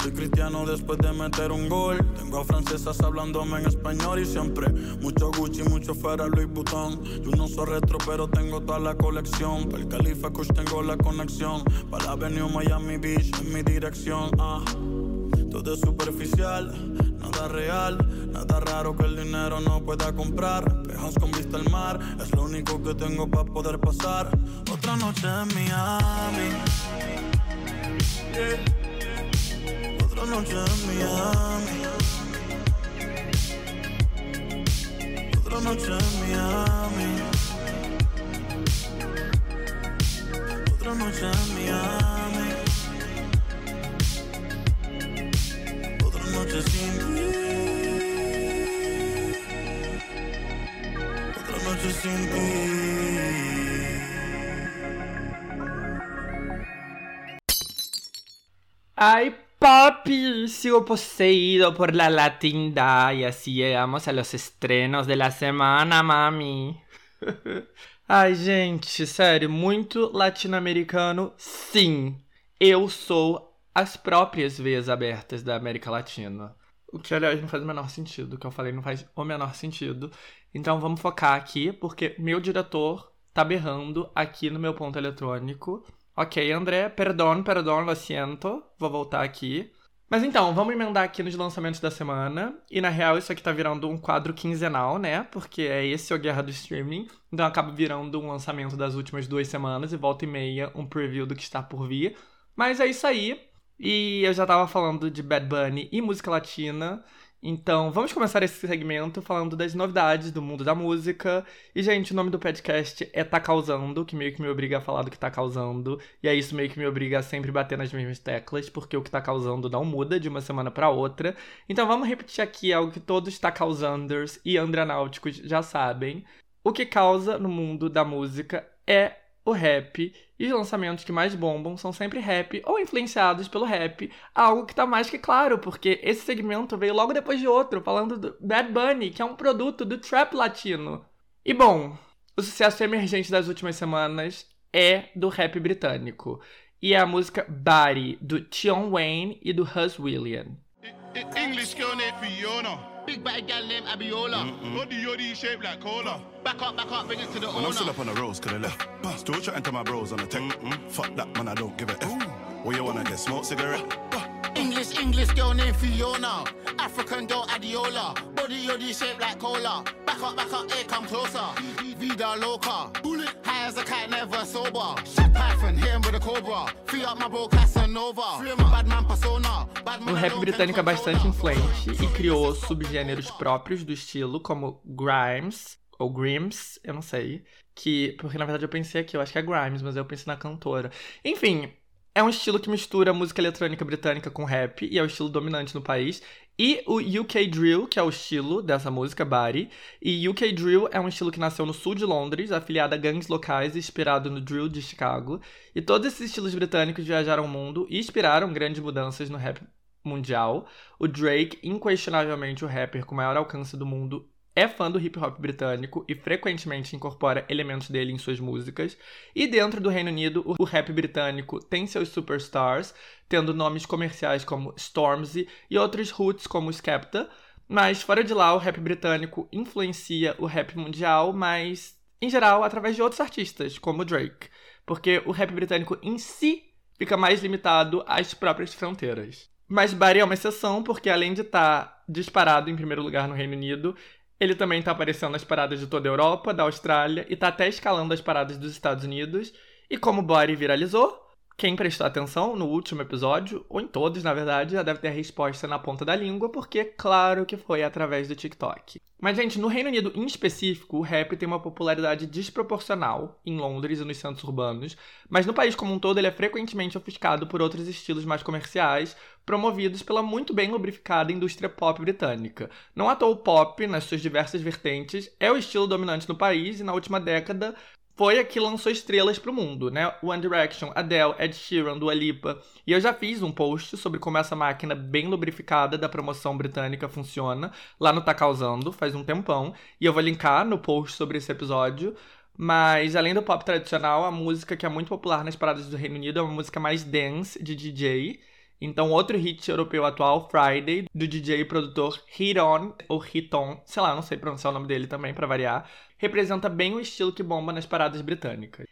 Soy cristiano después de meter un gol. Tengo a francesas hablándome en español y siempre mucho Gucci, mucho fuera Louis Vuitton. Yo no soy retro, pero tengo toda la colección. Para el Califa Kush tengo la conexión. Para la Avenue Miami Beach en mi dirección. Ah, todo es superficial. Nada real. Nada raro que el dinero no pueda comprar. Espejos con vista al mar, es lo único que tengo para poder pasar. Otra noche en Miami. Yeah. Otra noche en Miami. Otra noche en Miami. Otra noche en Miami. Noche sin ti. Otra noche sin ti. Ay, papi, sigo poseído por la latinda y así llegamos a los estrenos de la semana, mami. Ai, gente, sério, muito latino-americano, sim. Eu sou as próprias veias abertas da América Latina. O que, aliás, não faz o menor sentido. O que eu falei não faz o menor sentido. Então vamos focar aqui, porque meu diretor tá berrando aqui no meu ponto eletrônico. Ok, André, perdão, perdão, lo siento. Vou voltar aqui. Mas então, vamos emendar aqui nos lançamentos da semana. E na real, isso aqui tá virando um quadro quinzenal, né? Porque é esse o Guerra do Streaming. Então acaba virando um lançamento das últimas duas semanas e volta e meia um preview do que está por vir. Mas é isso aí. E eu já tava falando de Bad Bunny e música latina. Então, vamos começar esse segmento falando das novidades do mundo da música. E, gente, o nome do podcast é Tá Causando, que meio que me obriga a falar do que tá causando. E é isso meio que me obriga a sempre bater nas mesmas teclas, porque o que tá causando não muda de uma semana para outra. Então, vamos repetir aqui algo que todos tá causanders e andranáuticos já sabem. O que causa no mundo da música é o rap, e os lançamentos que mais bombam são sempre rap ou influenciados pelo rap, algo que tá mais que claro, porque esse segmento veio logo depois de outro, falando do Bad Bunny, que é um produto do trap latino. E bom, o sucesso emergente das últimas semanas é do rap britânico, e é a música Body, do Tion Wayne e do Hus William. English girl named Fiona. Big bad gal named Abiola. Body yoddy shaped like cola. Back up, back up, bring it to the Man, I'm still up on the roads, could I left. Still chatting to enter my bros on the tech. Fuck that, man, I don't give a F. Where you wanna get smoke cigarette? English, English girl named Fiona. African girl Adiola. Body yoddy shaped like cola. Back up, back up, hey, come closer. Vida loca. High as a cat, never sober. Python, hit him with a cobra. Free up my bro Casanova. Bad man persona. Bad man O rap britânico é bastante influente e criou subgêneros próprios do estilo, como Grimes, ou Grims, eu não sei. Que, porque na verdade eu pensei aqui, eu acho que é Grimes, mas eu pensei na cantora. Enfim, é um estilo que mistura música eletrônica britânica com rap, e é o estilo dominante no país. E o UK Drill, que é o estilo dessa música, Body. E UK Drill é um estilo que nasceu no sul de Londres, afiliado a gangues locais inspirado no drill de Chicago. E todos esses estilos britânicos viajaram o mundo e inspiraram grandes mudanças no rap mundial. O Drake, inquestionavelmente o rapper com maior alcance do mundo, é fã do hip hop britânico e frequentemente incorpora elementos dele em suas músicas. E dentro do Reino Unido, o rap britânico tem seus superstars, tendo nomes comerciais como Stormzy e outros roots como Skepta. Mas fora de lá, o rap britânico influencia o rap mundial, mas em geral através de outros artistas, como Drake. Porque o rap britânico em si fica mais limitado às próprias fronteiras. Mas Barry é uma exceção, porque além de estar disparado em primeiro lugar no Reino Unido, ele também tá aparecendo nas paradas de toda a Europa, da Austrália e tá até escalando as paradas dos Estados Unidos. E como Body viralizou, quem prestou atenção no último episódio, ou em todos, na verdade, já deve ter a resposta na ponta da língua, porque claro que foi através do TikTok. Mas, gente, no Reino Unido em específico, o rap tem uma popularidade desproporcional em Londres e nos centros urbanos, mas no país como um todo ele é frequentemente ofuscado por outros estilos mais comerciais, promovidos pela muito bem lubrificada indústria pop britânica. Não à toa o pop, nas suas diversas vertentes, é o estilo dominante no país e na última década foi a que lançou estrelas pro mundo, né? One Direction, Adele, Ed Sheeran, Dua Lipa. E eu já fiz um post sobre como essa máquina bem lubrificada da promoção britânica funciona lá no Tá Causando, faz um tempão. E eu vou linkar no post sobre esse episódio. Mas além do pop tradicional, a música que é muito popular nas paradas do Reino Unido é uma música mais dance de DJ. Então, outro hit europeu atual, Friday, do DJ e produtor Hit On, ou Hit On, sei lá, não sei pronunciar o nome dele também, pra variar, representa bem o estilo que bomba nas paradas britânicas.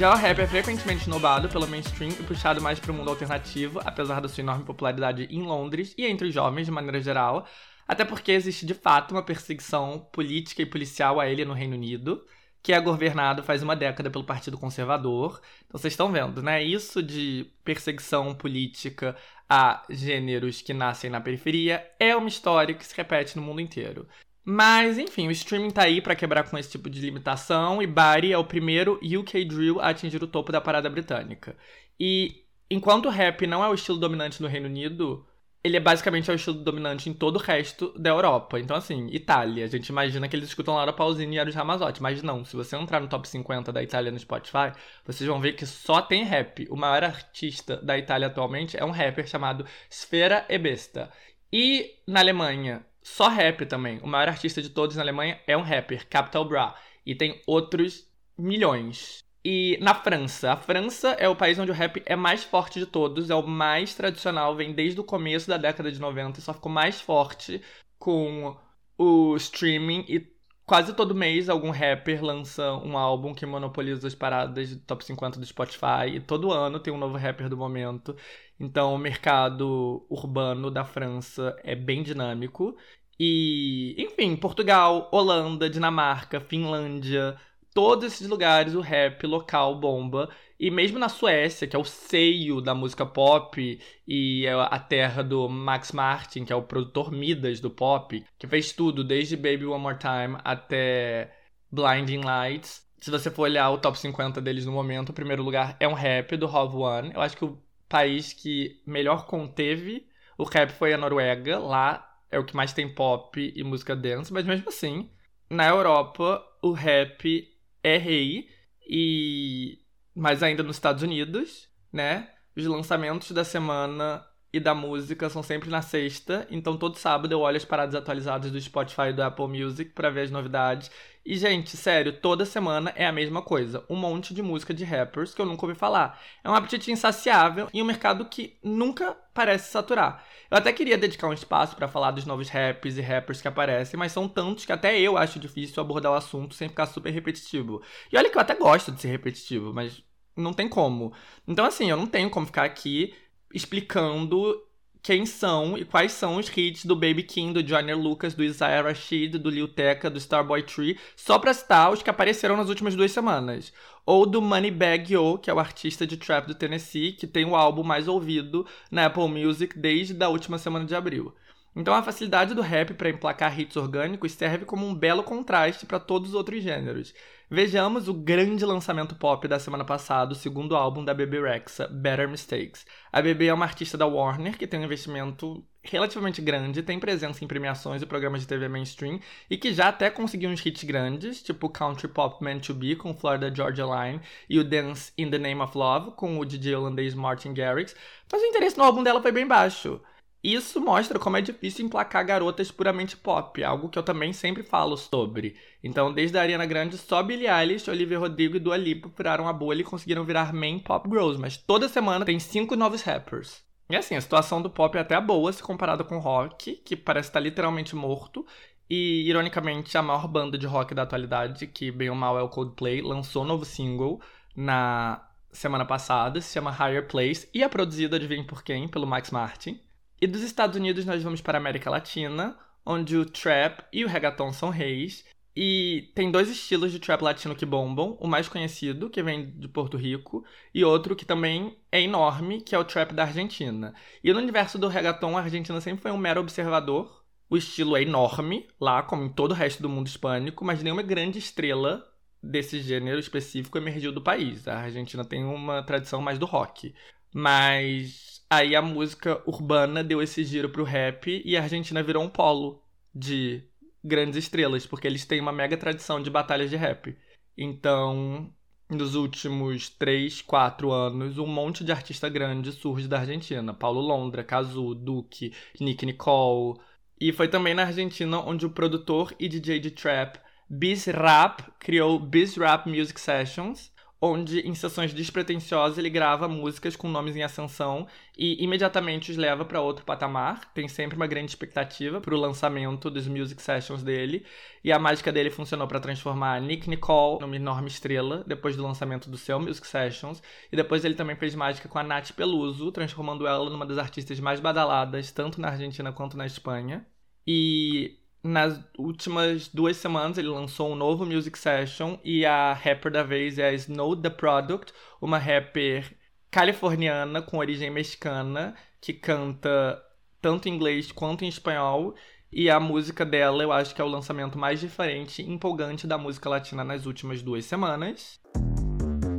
Já o rap é frequentemente snobado pelo mainstream e puxado mais para o mundo alternativo, apesar da sua enorme popularidade em Londres e entre os jovens de maneira geral, até porque existe de fato uma perseguição política e policial a ele no Reino Unido, que é governado faz uma década pelo Partido Conservador. Então vocês estão vendo, né? Isso de perseguição política a gêneros que nascem na periferia é uma história que se repete no mundo inteiro. Mas, enfim, o streaming tá aí pra quebrar com esse tipo de limitação e Bari é o primeiro UK Drill a atingir o topo da parada britânica. E enquanto o rap não é o estilo dominante no Reino Unido, ele é basicamente é o estilo dominante em todo o resto da Europa. Então, assim, Itália, a gente imagina que eles escutam Laura Pausini e Eros Ramazotti, mas não, se você entrar no top 50 da Itália no Spotify, vocês vão ver que só tem rap. O maior artista da Itália atualmente é um rapper chamado Sfera Ebesta. E na Alemanha, só rap também. O maior artista de todos na Alemanha é um rapper, Capital Bra. E tem outros milhões. E na França, a França é o país onde o rap é mais forte de todos, é o mais tradicional, vem desde o começo da década de 90 e só ficou mais forte com o streaming e quase todo mês algum rapper lança um álbum que monopoliza as paradas do top 50 do Spotify e todo ano tem um novo rapper do momento. Então o mercado urbano da França é bem dinâmico. E, enfim, Portugal, Holanda, Dinamarca, Finlândia, todos esses lugares o rap local bomba. E mesmo na Suécia, que é o seio da música pop e é a terra do Max Martin, que é o produtor Midas do pop, que fez tudo desde Baby One More Time até Blinding Lights. Se você for olhar o top 50 deles no momento, o primeiro lugar é um rap do Hov One. Eu acho que o país que melhor conteve o rap foi a Noruega. Lá é o que mais tem pop e música dance, mas mesmo assim, na Europa, o rap é rei e mas ainda nos Estados Unidos, né? Os lançamentos da semana e da música são sempre na sexta, então todo sábado eu olho as paradas atualizadas do Spotify e do Apple Music pra ver as novidades. E gente, sério, toda semana é a mesma coisa, um monte de música de rappers que eu nunca ouvi falar. É um apetite insaciável em um mercado que nunca parece saturar. Eu até queria dedicar um espaço pra falar dos novos raps e rappers que aparecem, mas são tantos que até eu acho difícil abordar o assunto sem ficar super repetitivo. E olha que eu até gosto de ser repetitivo, mas não tem como. Então, assim, eu não tenho como ficar aqui explicando quem são e quais são os hits do Baby King, do Joyner Lucas, do Isaiah Rashid, do Lil Tecca, do Starboy Tree, só pra citar os que apareceram nas últimas duas semanas. Ou do Moneybag Yo, que é o artista de trap do Tennessee, que tem o álbum mais ouvido na Apple Music desde a última semana de abril. Então a facilidade do rap para emplacar hits orgânicos serve como um belo contraste para todos os outros gêneros. Vejamos o grande lançamento pop da semana passada, o segundo álbum da Bebe Rexha, Better Mistakes. A Bebe é uma artista da Warner que tem um investimento relativamente grande, tem presença em premiações e programas de TV mainstream e que já até conseguiu uns hits grandes, tipo Country Pop Man to Be com Florida Georgia Line e o Dance in the Name of Love com o DJ holandês Martin Garrix, mas o interesse no álbum dela foi bem baixo. Isso mostra como é difícil emplacar garotas puramente pop, algo que eu também sempre falo sobre. Então, desde a Ariana Grande, só Billie Eilish, Olivia Rodrigo e Dua Lipa furaram a bolha e conseguiram virar main pop girls, mas toda semana tem cinco novos rappers. E assim, a situação do pop é até boa se comparada com o rock, que parece estar literalmente morto, e, ironicamente, a maior banda de rock da atualidade, que bem ou mal é o Coldplay, lançou um novo single na semana passada, se chama Higher Place, e é produzida, adivinha por quem? Pelo Max Martin. E dos Estados Unidos nós vamos para a América Latina, onde o trap e o reggaeton são reis. E tem dois estilos de trap latino que bombam, o mais conhecido, que vem de Porto Rico, e outro que também é enorme, que é o trap da Argentina. E no universo do reggaeton, a Argentina sempre foi um mero observador. O estilo é enorme, lá como em todo o resto do mundo hispânico, mas nenhuma grande estrela desse gênero específico emergiu do país. A Argentina tem uma tradição mais do rock. Mas aí a música urbana deu esse giro pro rap e a Argentina virou um polo de grandes estrelas, porque eles têm uma mega tradição de batalhas de rap. Então, nos últimos 3, 4 anos, um monte de artista grande surge da Argentina. Paulo Londra, Cazu, Duque, Nick Nicole. E foi também na Argentina onde o produtor e DJ de trap Biz Rap criou Biz Rap Music Sessions, onde em sessões despretensiosas ele grava músicas com nomes em ascensão e imediatamente os leva para outro patamar. Tem sempre uma grande expectativa para o lançamento dos music sessions dele. E a mágica dele funcionou para transformar Nick Nicole numa enorme estrela depois do lançamento do seu music sessions. E depois ele também fez mágica com a Nath Peluso, transformando ela numa das artistas mais badaladas tanto na Argentina quanto na Espanha. E nas últimas duas semanas ele lançou um novo music session e a rapper da vez é a Snow The Product, uma rapper californiana com origem mexicana que canta tanto em inglês quanto em espanhol. E a música dela eu acho que é o lançamento mais diferente e empolgante da música latina nas últimas duas semanas.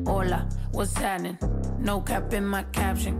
Hola, what's happening? No cap in my caption.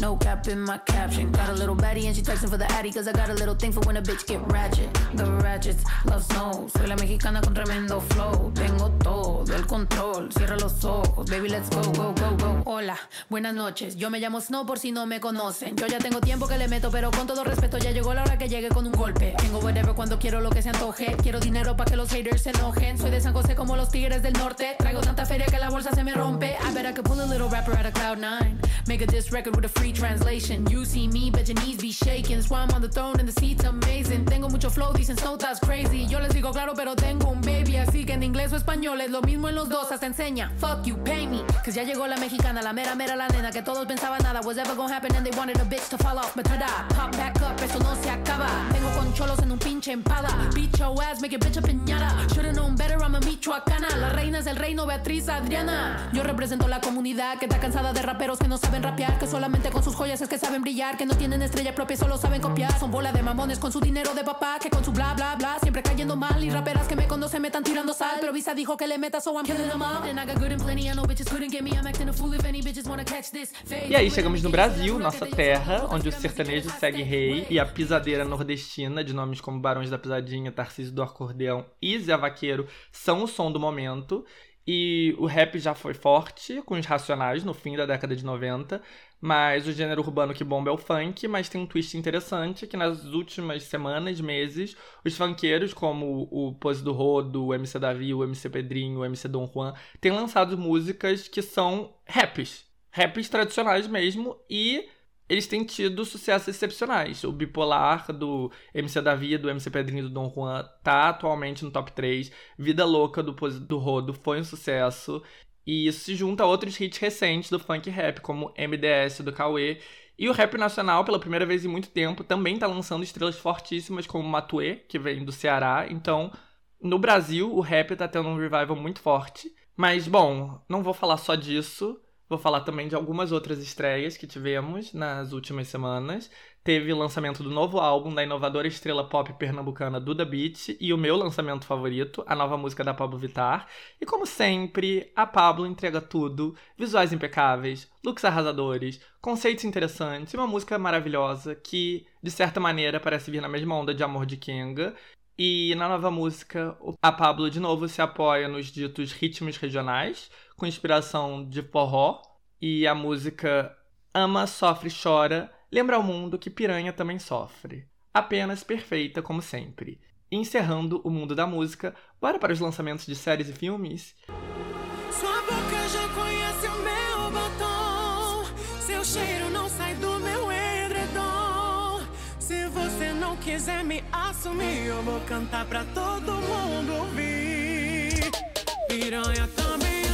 No cap in my caption. Got a little baddie and she texting for the addy. Cause I got a little thing for when a bitch get ratchet. The ratchets love snow. Soy la mexicana con tremendo flow. Tengo todo el control. Cierra los ojos. Baby, let's go, go, go, go. Hola, buenas noches. Yo me llamo Snow por si no me conocen. Yo ya tengo tiempo que le meto, pero con todo respeto ya llegó la hora que llegue con un golpe. Tengo whatever cuando quiero lo que se antoje. Quiero dinero para que los haters se enojen. Soy de San José como los tigres del norte. Traigo tanta feria que la bolsa se me rompe. I bet I could pull a little rapper out of cloud nine. Make a diss record with a free translation. You see me, bet your knees be shaking. That's on the throne and the seat's amazing. Tengo mucho flow, dicen Snow that's crazy. Yo les digo claro, pero tengo un baby. Así que en inglés o español es lo mismo en los dos. Hasta enseña. Fuck you, pay me. Cause ya llegó la mexicana, la mera mera la nena. Que todos pensaban nada was ever gonna happen and they wanted a bitch to fall off. But pop back up, eso no se acaba. Tengo con cholos en un pinche empada. Beat your ass, make a bitch a piñata. Should've known better, I'm a michoacana. La reina es el reino, Beatriz Adriana. Yo represento la comunidad que está cansada de raperos que no saben rapear. Que solamente con sus joyas es que saben brillar. Que no tienen estrella propia, solo saben copiar. Son bola de mamones con su dinero de papá. Que con su bla bla bla siempre cayendo mal. Y raperas que me conocen me están tirando sal. Pero Visa dijo que le so I'm killing them all. And I got good and plenty, I know bitches couldn't get me. I'm acting a fool if any bitches wanna catch this. E aí chegamos no Brasil, nossa terra, onde o sertanejo segue rei e a pisadeira nordestina, de nomes como Barões da Pisadinha, Tarcísio do Acordeão e Zé Vaqueiro, são o som do momento. E o rap já foi forte com os Racionais no fim da década de 90, mas o gênero urbano que bomba é o funk, mas tem um twist interessante que nas últimas semanas, meses, os funkeiros como o Pose do Rodo, o MC Davi, o MC Pedrinho, o MC Dom Juan, têm lançado músicas que são raps, raps tradicionais mesmo e eles têm tido sucessos excepcionais. O Bipolar do MC Davi, do MC Pedrinho do Dom Juan tá atualmente no top 3. Vida Louca do, do Rodo foi um sucesso. E isso se junta a outros hits recentes do funk rap, como MDS do Cauê. E o rap nacional, pela primeira vez em muito tempo, também tá lançando estrelas fortíssimas como Matuê, que vem do Ceará. Então, no Brasil, o rap tá tendo um revival muito forte. Mas, bom, não vou falar só disso. Vou falar também de algumas outras estreias que tivemos nas últimas semanas. Teve o lançamento do novo álbum da inovadora estrela pop pernambucana Duda Beat e o meu lançamento favorito, a nova música da Pablo Vittar. E como sempre, a Pablo entrega tudo: visuais impecáveis, looks arrasadores, conceitos interessantes e uma música maravilhosa que, de certa maneira, parece vir na mesma onda de Amor de Kenga. E na nova música, a Pablo de novo se apoia nos ditos ritmos regionais, com inspiração de forró, e a música Ama, Sofre, Chora lembra ao mundo que piranha também sofre. Apenas perfeita como sempre. E encerrando o mundo da música, bora para os lançamentos de séries e filmes? Sua boca já conhece o meu batom. Seu cheiro não sai do meu edredom. Se você não quiser me assumir, eu vou cantar pra todo mundo ouvir. Piranha também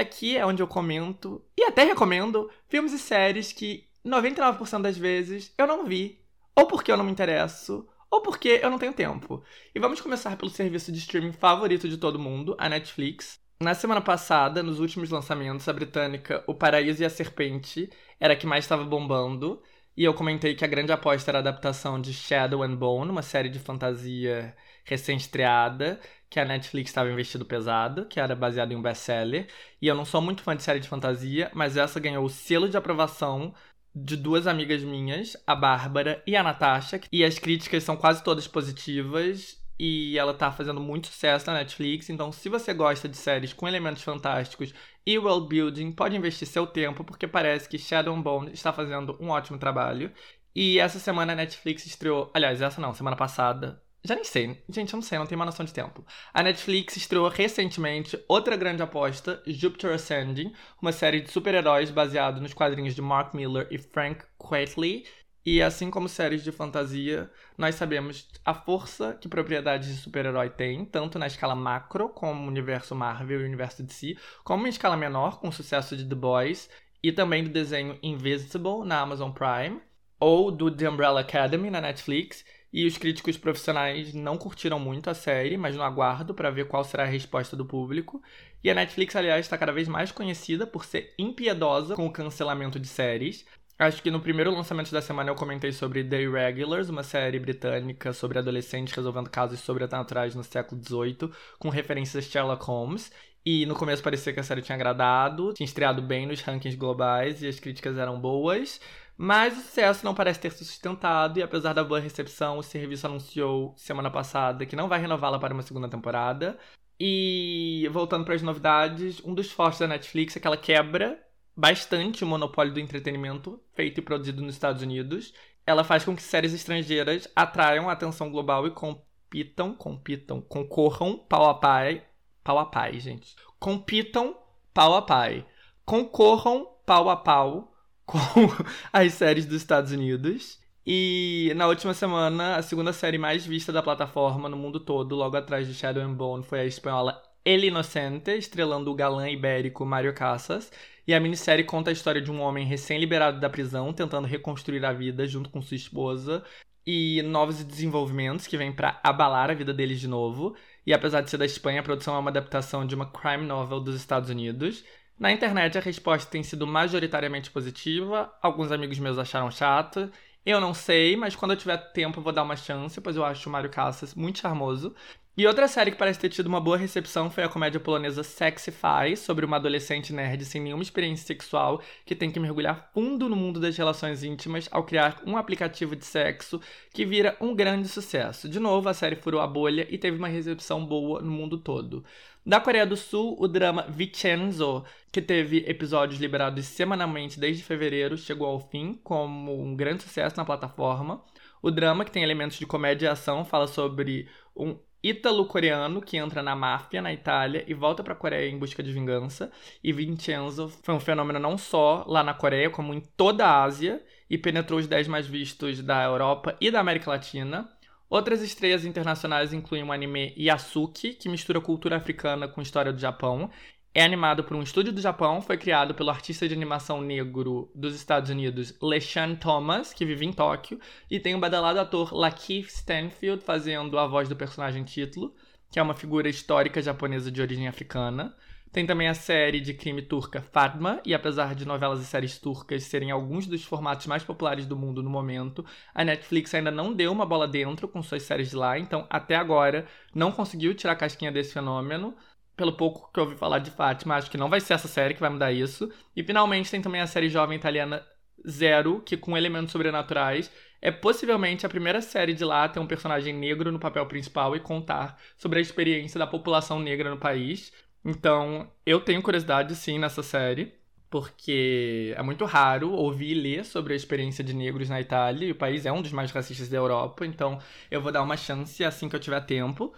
aqui é onde eu comento e até recomendo filmes e séries que 99% das vezes eu não vi, ou porque eu não me interesso, ou porque eu não tenho tempo. E vamos começar pelo serviço de streaming favorito de todo mundo, a Netflix. Na semana passada, nos últimos lançamentos, a britânica O Paraíso e a Serpente era a que mais estava bombando. E eu comentei que a grande aposta era a adaptação de Shadow and Bone, uma série de fantasia recém-estreada, que a Netflix estava investindo pesado, que era baseada em um best-seller. E eu não sou muito fã de série de fantasia, mas essa ganhou o selo de aprovação de duas amigas minhas, a Bárbara e a Natasha, e as críticas são quase todas positivas e ela tá fazendo muito sucesso na Netflix. Então, se você gosta de séries com elementos fantásticos e world building, pode investir seu tempo, porque parece que Shadow Bone está fazendo um ótimo trabalho. E essa semana a Netflix estreou. Aliás, essa não, semana passada. Já nem sei. Gente, eu não sei, não tenho uma noção de tempo. A Netflix estreou recentemente outra grande aposta, Jupiter Ascending, uma série de super-heróis baseado nos quadrinhos de Mark Miller e Frank Quitely, e assim como séries de fantasia, nós sabemos a força que propriedades de super-herói têm, tanto na escala macro, como o universo Marvel e o universo DC, como em escala menor, com o sucesso de The Boys, e também do desenho Invisible na Amazon Prime, ou do The Umbrella Academy na Netflix. E os críticos profissionais não curtiram muito a série, mas no aguardo para ver qual será a resposta do público. E a Netflix, aliás, está cada vez mais conhecida por ser impiedosa com o cancelamento de séries. Acho que no primeiro lançamento da semana eu comentei sobre The Irregulars, uma série britânica sobre adolescentes resolvendo casos sobrenaturais no século XVIII, com referências a Sherlock Holmes. E no começo parecia que a série tinha agradado, tinha estreado bem nos rankings globais e as críticas eram boas. Mas o sucesso não parece ter se sustentado e apesar da boa recepção, o serviço anunciou semana passada que não vai renová-la para uma segunda temporada. E voltando para as novidades, um dos fortes da Netflix é que ela quebra bastante o monopólio do entretenimento feito e produzido nos Estados Unidos. Ela faz com que séries estrangeiras atraiam a atenção global e compitam, compitam, concorram pau a pai, pau a pai, gente. Compitam pau a pai. Concorram pau a pau com as séries dos Estados Unidos. E na última semana, a segunda série mais vista da plataforma no mundo todo, logo atrás de Shadow and Bone, foi a espanhola El Inocente, estrelando o galã ibérico Mário Casas. E a minissérie conta a história de um homem recém-liberado da prisão, tentando reconstruir a vida junto com sua esposa e novos desenvolvimentos que vêm para abalar a vida deles de novo. E apesar de ser da Espanha, a produção é uma adaptação de uma crime novel dos Estados Unidos. Na internet, a resposta tem sido majoritariamente positiva. Alguns amigos meus acharam chato. Eu não sei, mas quando eu tiver tempo eu vou dar uma chance, pois eu acho o Mário Casas muito charmoso. E outra série que parece ter tido uma boa recepção foi a comédia polonesa Sexify, sobre uma adolescente nerd sem nenhuma experiência sexual que tem que mergulhar fundo no mundo das relações íntimas ao criar um aplicativo de sexo que vira um grande sucesso. De novo, a série furou a bolha e teve uma recepção boa no mundo todo. Da Coreia do Sul, o drama Vincenzo, que teve episódios liberados semanalmente desde fevereiro, chegou ao fim como um grande sucesso na plataforma. O drama, que tem elementos de comédia e ação, fala sobre um ítalo-coreano que entra na máfia na Itália e volta para a Coreia em busca de vingança. E Vincenzo foi um fenômeno não só lá na Coreia, como em toda a Ásia e penetrou os 10 mais vistos da Europa e da América Latina. Outras estreias internacionais incluem o anime Yasuki, que mistura cultura africana com história do Japão, é animado por um estúdio do Japão, foi criado pelo artista de animação negro dos Estados Unidos, LeSean Thomas, que vive em Tóquio, e tem o badalado ator Lakeith Stanfield fazendo a voz do personagem título, que é uma figura histórica japonesa de origem africana. Tem também a série de crime turca Fatma, e apesar de novelas e séries turcas serem alguns dos formatos mais populares do mundo no momento, a Netflix ainda não deu uma bola dentro com suas séries de lá, então até agora não conseguiu tirar a casquinha desse fenômeno pelo pouco que eu ouvi falar de Fátima, acho que não vai ser essa série que vai mudar isso. E finalmente tem também a série jovem italiana Zero, que com elementos sobrenaturais é possivelmente a primeira série de lá a ter um personagem negro no papel principal e contar sobre a experiência da população negra no país. Então, eu tenho curiosidade sim nessa série, porque é muito raro ouvir e ler sobre a experiência de negros na Itália, e o país é um dos mais racistas da Europa, então eu vou dar uma chance assim que eu tiver tempo.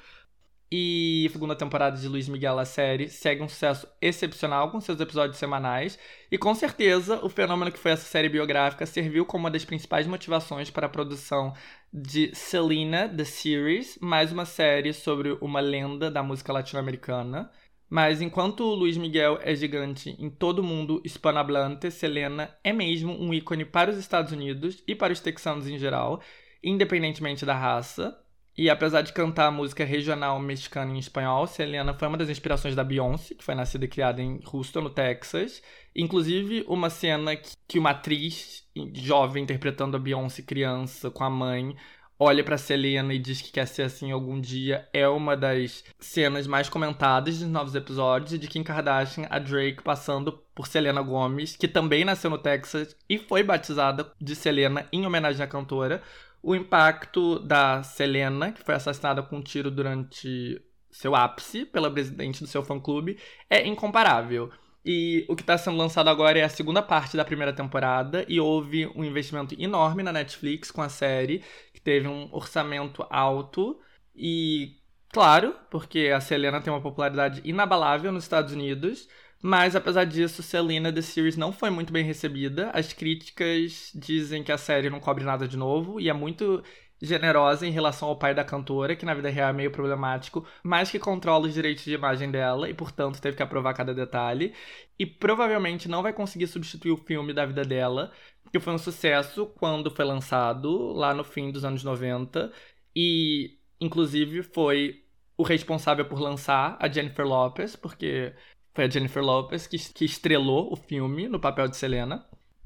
E a segunda temporada de Luiz Miguel, a série, segue um sucesso excepcional com seus episódios semanais. E com certeza, o fenômeno que foi essa série biográfica serviu como uma das principais motivações para a produção de Selena, The Series, mais uma série sobre uma lenda da música latino-americana. Mas enquanto Luiz Miguel é gigante em todo o mundo hispanohablante, Selena é mesmo um ícone para os Estados Unidos e para os texanos em geral, independentemente da raça. E apesar de cantar música regional mexicana em espanhol, Selena foi uma das inspirações da Beyoncé, que foi nascida e criada em Houston, no Texas. Inclusive, uma cena que uma atriz jovem interpretando a Beyoncé criança com a mãe olha para Selena e diz que quer ser assim algum dia é uma das cenas mais comentadas dos novos episódios de Kim Kardashian, a Drake passando por Selena Gomez, que também nasceu no Texas e foi batizada de Selena em homenagem à cantora o impacto da Selena, que foi assassinada com um tiro durante seu ápice pela presidente do seu fã-clube, é incomparável. E o que está sendo lançado agora é a segunda parte da primeira temporada e houve um investimento enorme na Netflix com a série, que teve um orçamento alto e claro, porque a Selena tem uma popularidade inabalável nos Estados Unidos, mas apesar disso, Selena The Series não foi muito bem recebida. As críticas dizem que a série não cobre nada de novo e é muito generosa em relação ao pai da cantora, que na vida real é meio problemático, mas que controla os direitos de imagem dela e, portanto, teve que aprovar cada detalhe. E provavelmente não vai conseguir substituir o filme da vida dela, que foi um sucesso quando foi lançado, lá no fim dos anos 90. E, inclusive, foi o responsável por lançar a Jennifer Lopez, porque foi a Jennifer Lopez que, que estrelou o filme no papel de Selena.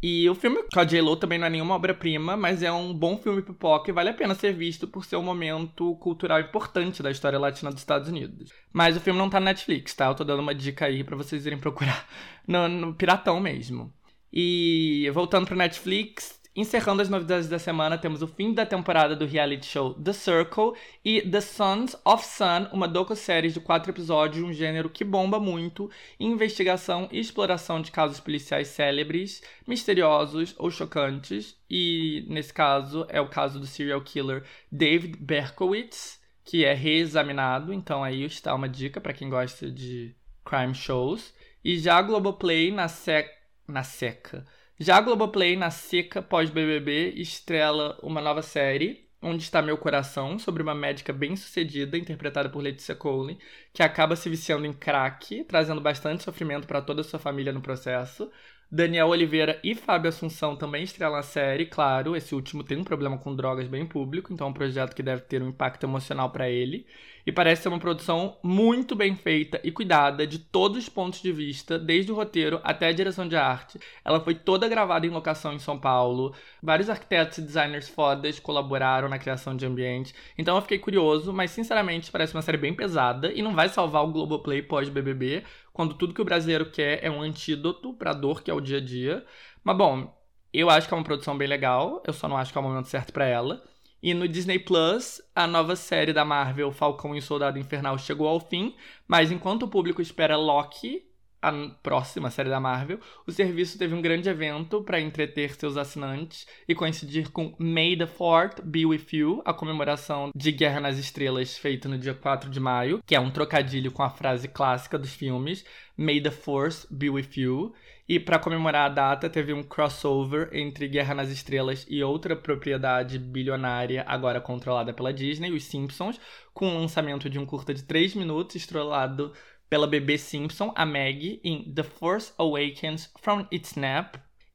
E o filme com a também não é nenhuma obra-prima, mas é um bom filme pipoca e vale a pena ser visto por ser um momento cultural importante da história latina dos Estados Unidos. Mas o filme não tá na Netflix, tá? Eu tô dando uma dica aí para vocês irem procurar no, no Piratão mesmo. E voltando pra Netflix, Encerrando as novidades da semana, temos o fim da temporada do reality show The Circle e The Sons of Sun, uma docu-série de quatro episódios, um gênero que bomba muito, investigação e exploração de casos policiais célebres, misteriosos ou chocantes, e nesse caso é o caso do serial killer David Berkowitz, que é reexaminado, então aí está uma dica para quem gosta de crime shows. E já a Globoplay na, sec... na seca já a Globoplay, na seca pós-BBB, estrela uma nova série, Onde Está Meu Coração, sobre uma médica bem-sucedida, interpretada por Letícia Cole, que acaba se viciando em crack, trazendo bastante sofrimento para toda a sua família no processo. Daniel Oliveira e Fábio Assunção também estrelam a série, claro, esse último tem um problema com drogas bem público, então é um projeto que deve ter um impacto emocional para ele e parece ser uma produção muito bem feita e cuidada de todos os pontos de vista, desde o roteiro até a direção de arte. Ela foi toda gravada em locação em São Paulo. Vários arquitetos e designers fodas colaboraram na criação de ambiente. Então eu fiquei curioso, mas sinceramente parece uma série bem pesada e não vai salvar o Globoplay pós-BBB, quando tudo que o brasileiro quer é um antídoto pra dor que é o dia a dia. Mas bom, eu acho que é uma produção bem legal, eu só não acho que é o momento certo para ela. E no Disney Plus, a nova série da Marvel, Falcão e Soldado Infernal, chegou ao fim, mas enquanto o público espera Loki, a próxima série da Marvel, o serviço teve um grande evento para entreter seus assinantes e coincidir com May the Fourth Be With You, a comemoração de Guerra nas Estrelas feita no dia 4 de maio, que é um trocadilho com a frase clássica dos filmes May the Force Be With You. E para comemorar a data, teve um crossover entre Guerra nas Estrelas e outra propriedade bilionária, agora controlada pela Disney, os Simpsons, com o lançamento de um curta de 3 minutos, estrelado pela bebê Simpson, a Maggie, em The Force Awakens from Its Nap.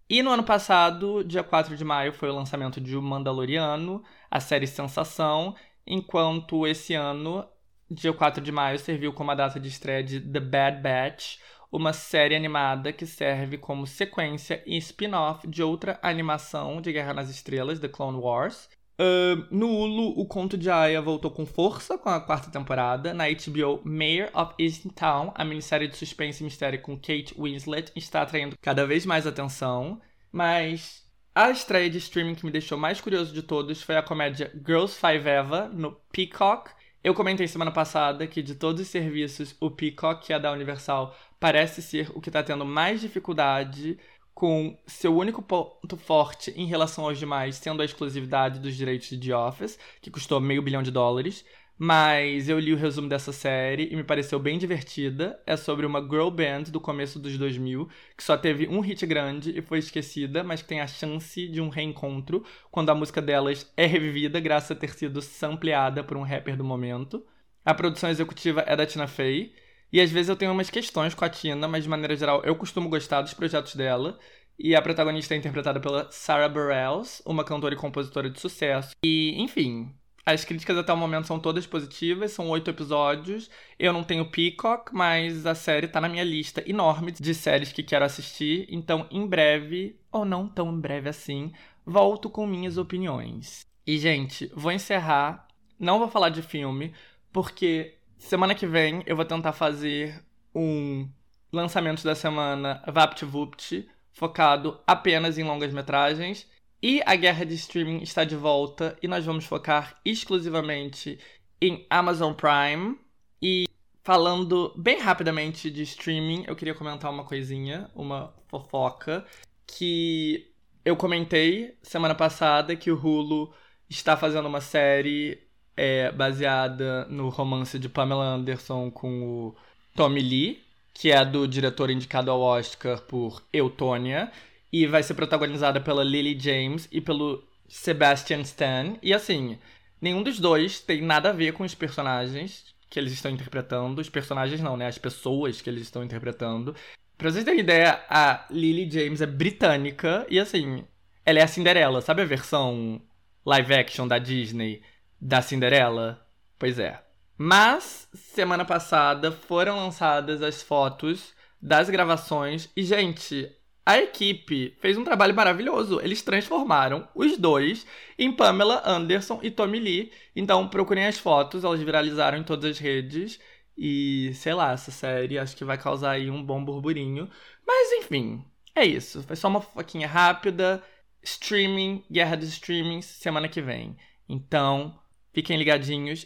E no ano passado, dia 4 de maio, foi o lançamento de O Mandaloriano, a série Sensação, enquanto esse ano, dia 4 de maio, serviu como a data de estreia de The Bad Batch, uma série animada que serve como sequência e spin-off de outra animação de Guerra nas Estrelas, The Clone Wars. Uh, no Hulu, o Conto de Aya voltou com força com a quarta temporada. Na HBO, Mayor of Easttown, a minissérie de suspense e mistério com Kate Winslet, está atraindo cada vez mais atenção. Mas a estreia de streaming que me deixou mais curioso de todos foi a comédia Girls Five Eva, no Peacock. Eu comentei semana passada que de todos os serviços, o Peacock, que é da Universal, parece ser o que está tendo mais dificuldade com seu único ponto forte em relação aos demais sendo a exclusividade dos direitos de The Office, que custou meio bilhão de dólares. Mas eu li o resumo dessa série e me pareceu bem divertida. É sobre uma girl band do começo dos 2000 que só teve um hit grande e foi esquecida, mas que tem a chance de um reencontro quando a música delas é revivida graças a ter sido sampleada por um rapper do momento. A produção executiva é da Tina Fey E às vezes eu tenho umas questões com a Tina, mas de maneira geral eu costumo gostar dos projetos dela. E a protagonista é interpretada pela Sarah Bareilles, uma cantora e compositora de sucesso. E, enfim, as críticas até o momento são todas positivas, são oito episódios. Eu não tenho Peacock, mas a série tá na minha lista enorme de séries que quero assistir. Então, em breve, ou não tão em breve assim, volto com minhas opiniões. E, gente, vou encerrar. Não vou falar de filme, porque semana que vem eu vou tentar fazer um lançamento da semana VaptVupt, focado apenas em longas metragens. E a guerra de streaming está de volta e nós vamos focar exclusivamente em Amazon Prime. E falando bem rapidamente de streaming, eu queria comentar uma coisinha, uma fofoca, que eu comentei semana passada que o Hulu está fazendo uma série é, baseada no romance de Pamela Anderson com o Tommy Lee, que é do diretor indicado ao Oscar por Eutônia e vai ser protagonizada pela Lily James e pelo Sebastian Stan. E assim, nenhum dos dois tem nada a ver com os personagens que eles estão interpretando. Os personagens não, né? As pessoas que eles estão interpretando. Pra vocês terem ideia, a Lily James é britânica e assim, ela é a Cinderela. Sabe a versão live action da Disney da Cinderela? Pois é. Mas, semana passada foram lançadas as fotos das gravações e, gente, a equipe fez um trabalho maravilhoso. Eles transformaram os dois em Pamela Anderson e Tommy Lee. Então procurem as fotos, elas viralizaram em todas as redes. E sei lá, essa série acho que vai causar aí um bom burburinho. Mas enfim, é isso. Foi só uma foquinha rápida. Streaming, guerra dos streamings, semana que vem. Então, fiquem ligadinhos.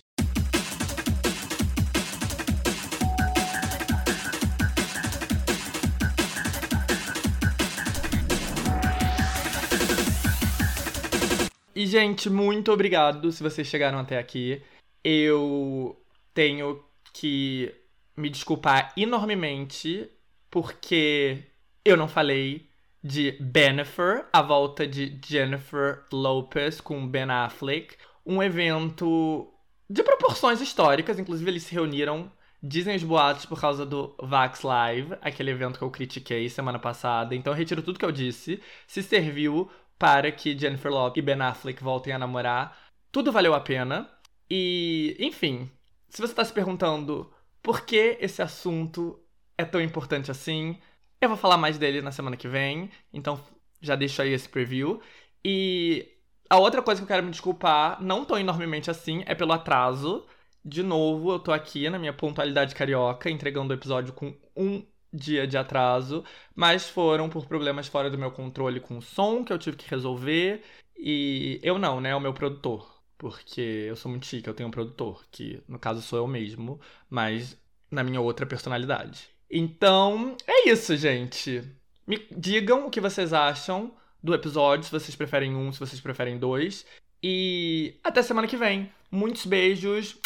E, gente, muito obrigado se vocês chegaram até aqui. Eu tenho que me desculpar enormemente porque eu não falei de Bennifer, a volta de Jennifer Lopez com Ben Affleck. Um evento de proporções históricas, inclusive eles se reuniram. Dizem os boatos por causa do Vax Live, aquele evento que eu critiquei semana passada. Então eu retiro tudo que eu disse. Se serviu para que Jennifer Lopez e Ben Affleck voltem a namorar. Tudo valeu a pena. E, enfim, se você está se perguntando por que esse assunto é tão importante assim, eu vou falar mais dele na semana que vem. Então já deixo aí esse preview. E a outra coisa que eu quero me desculpar, não tão enormemente assim, é pelo atraso. De novo, eu tô aqui na minha pontualidade carioca, entregando o episódio com um dia de atraso, mas foram por problemas fora do meu controle com o som que eu tive que resolver. E eu não, né? É o meu produtor. Porque eu sou muito chique, eu tenho um produtor, que no caso sou eu mesmo, mas na minha outra personalidade. Então, é isso, gente. Me digam o que vocês acham do episódio, se vocês preferem um, se vocês preferem dois. E até semana que vem. Muitos beijos.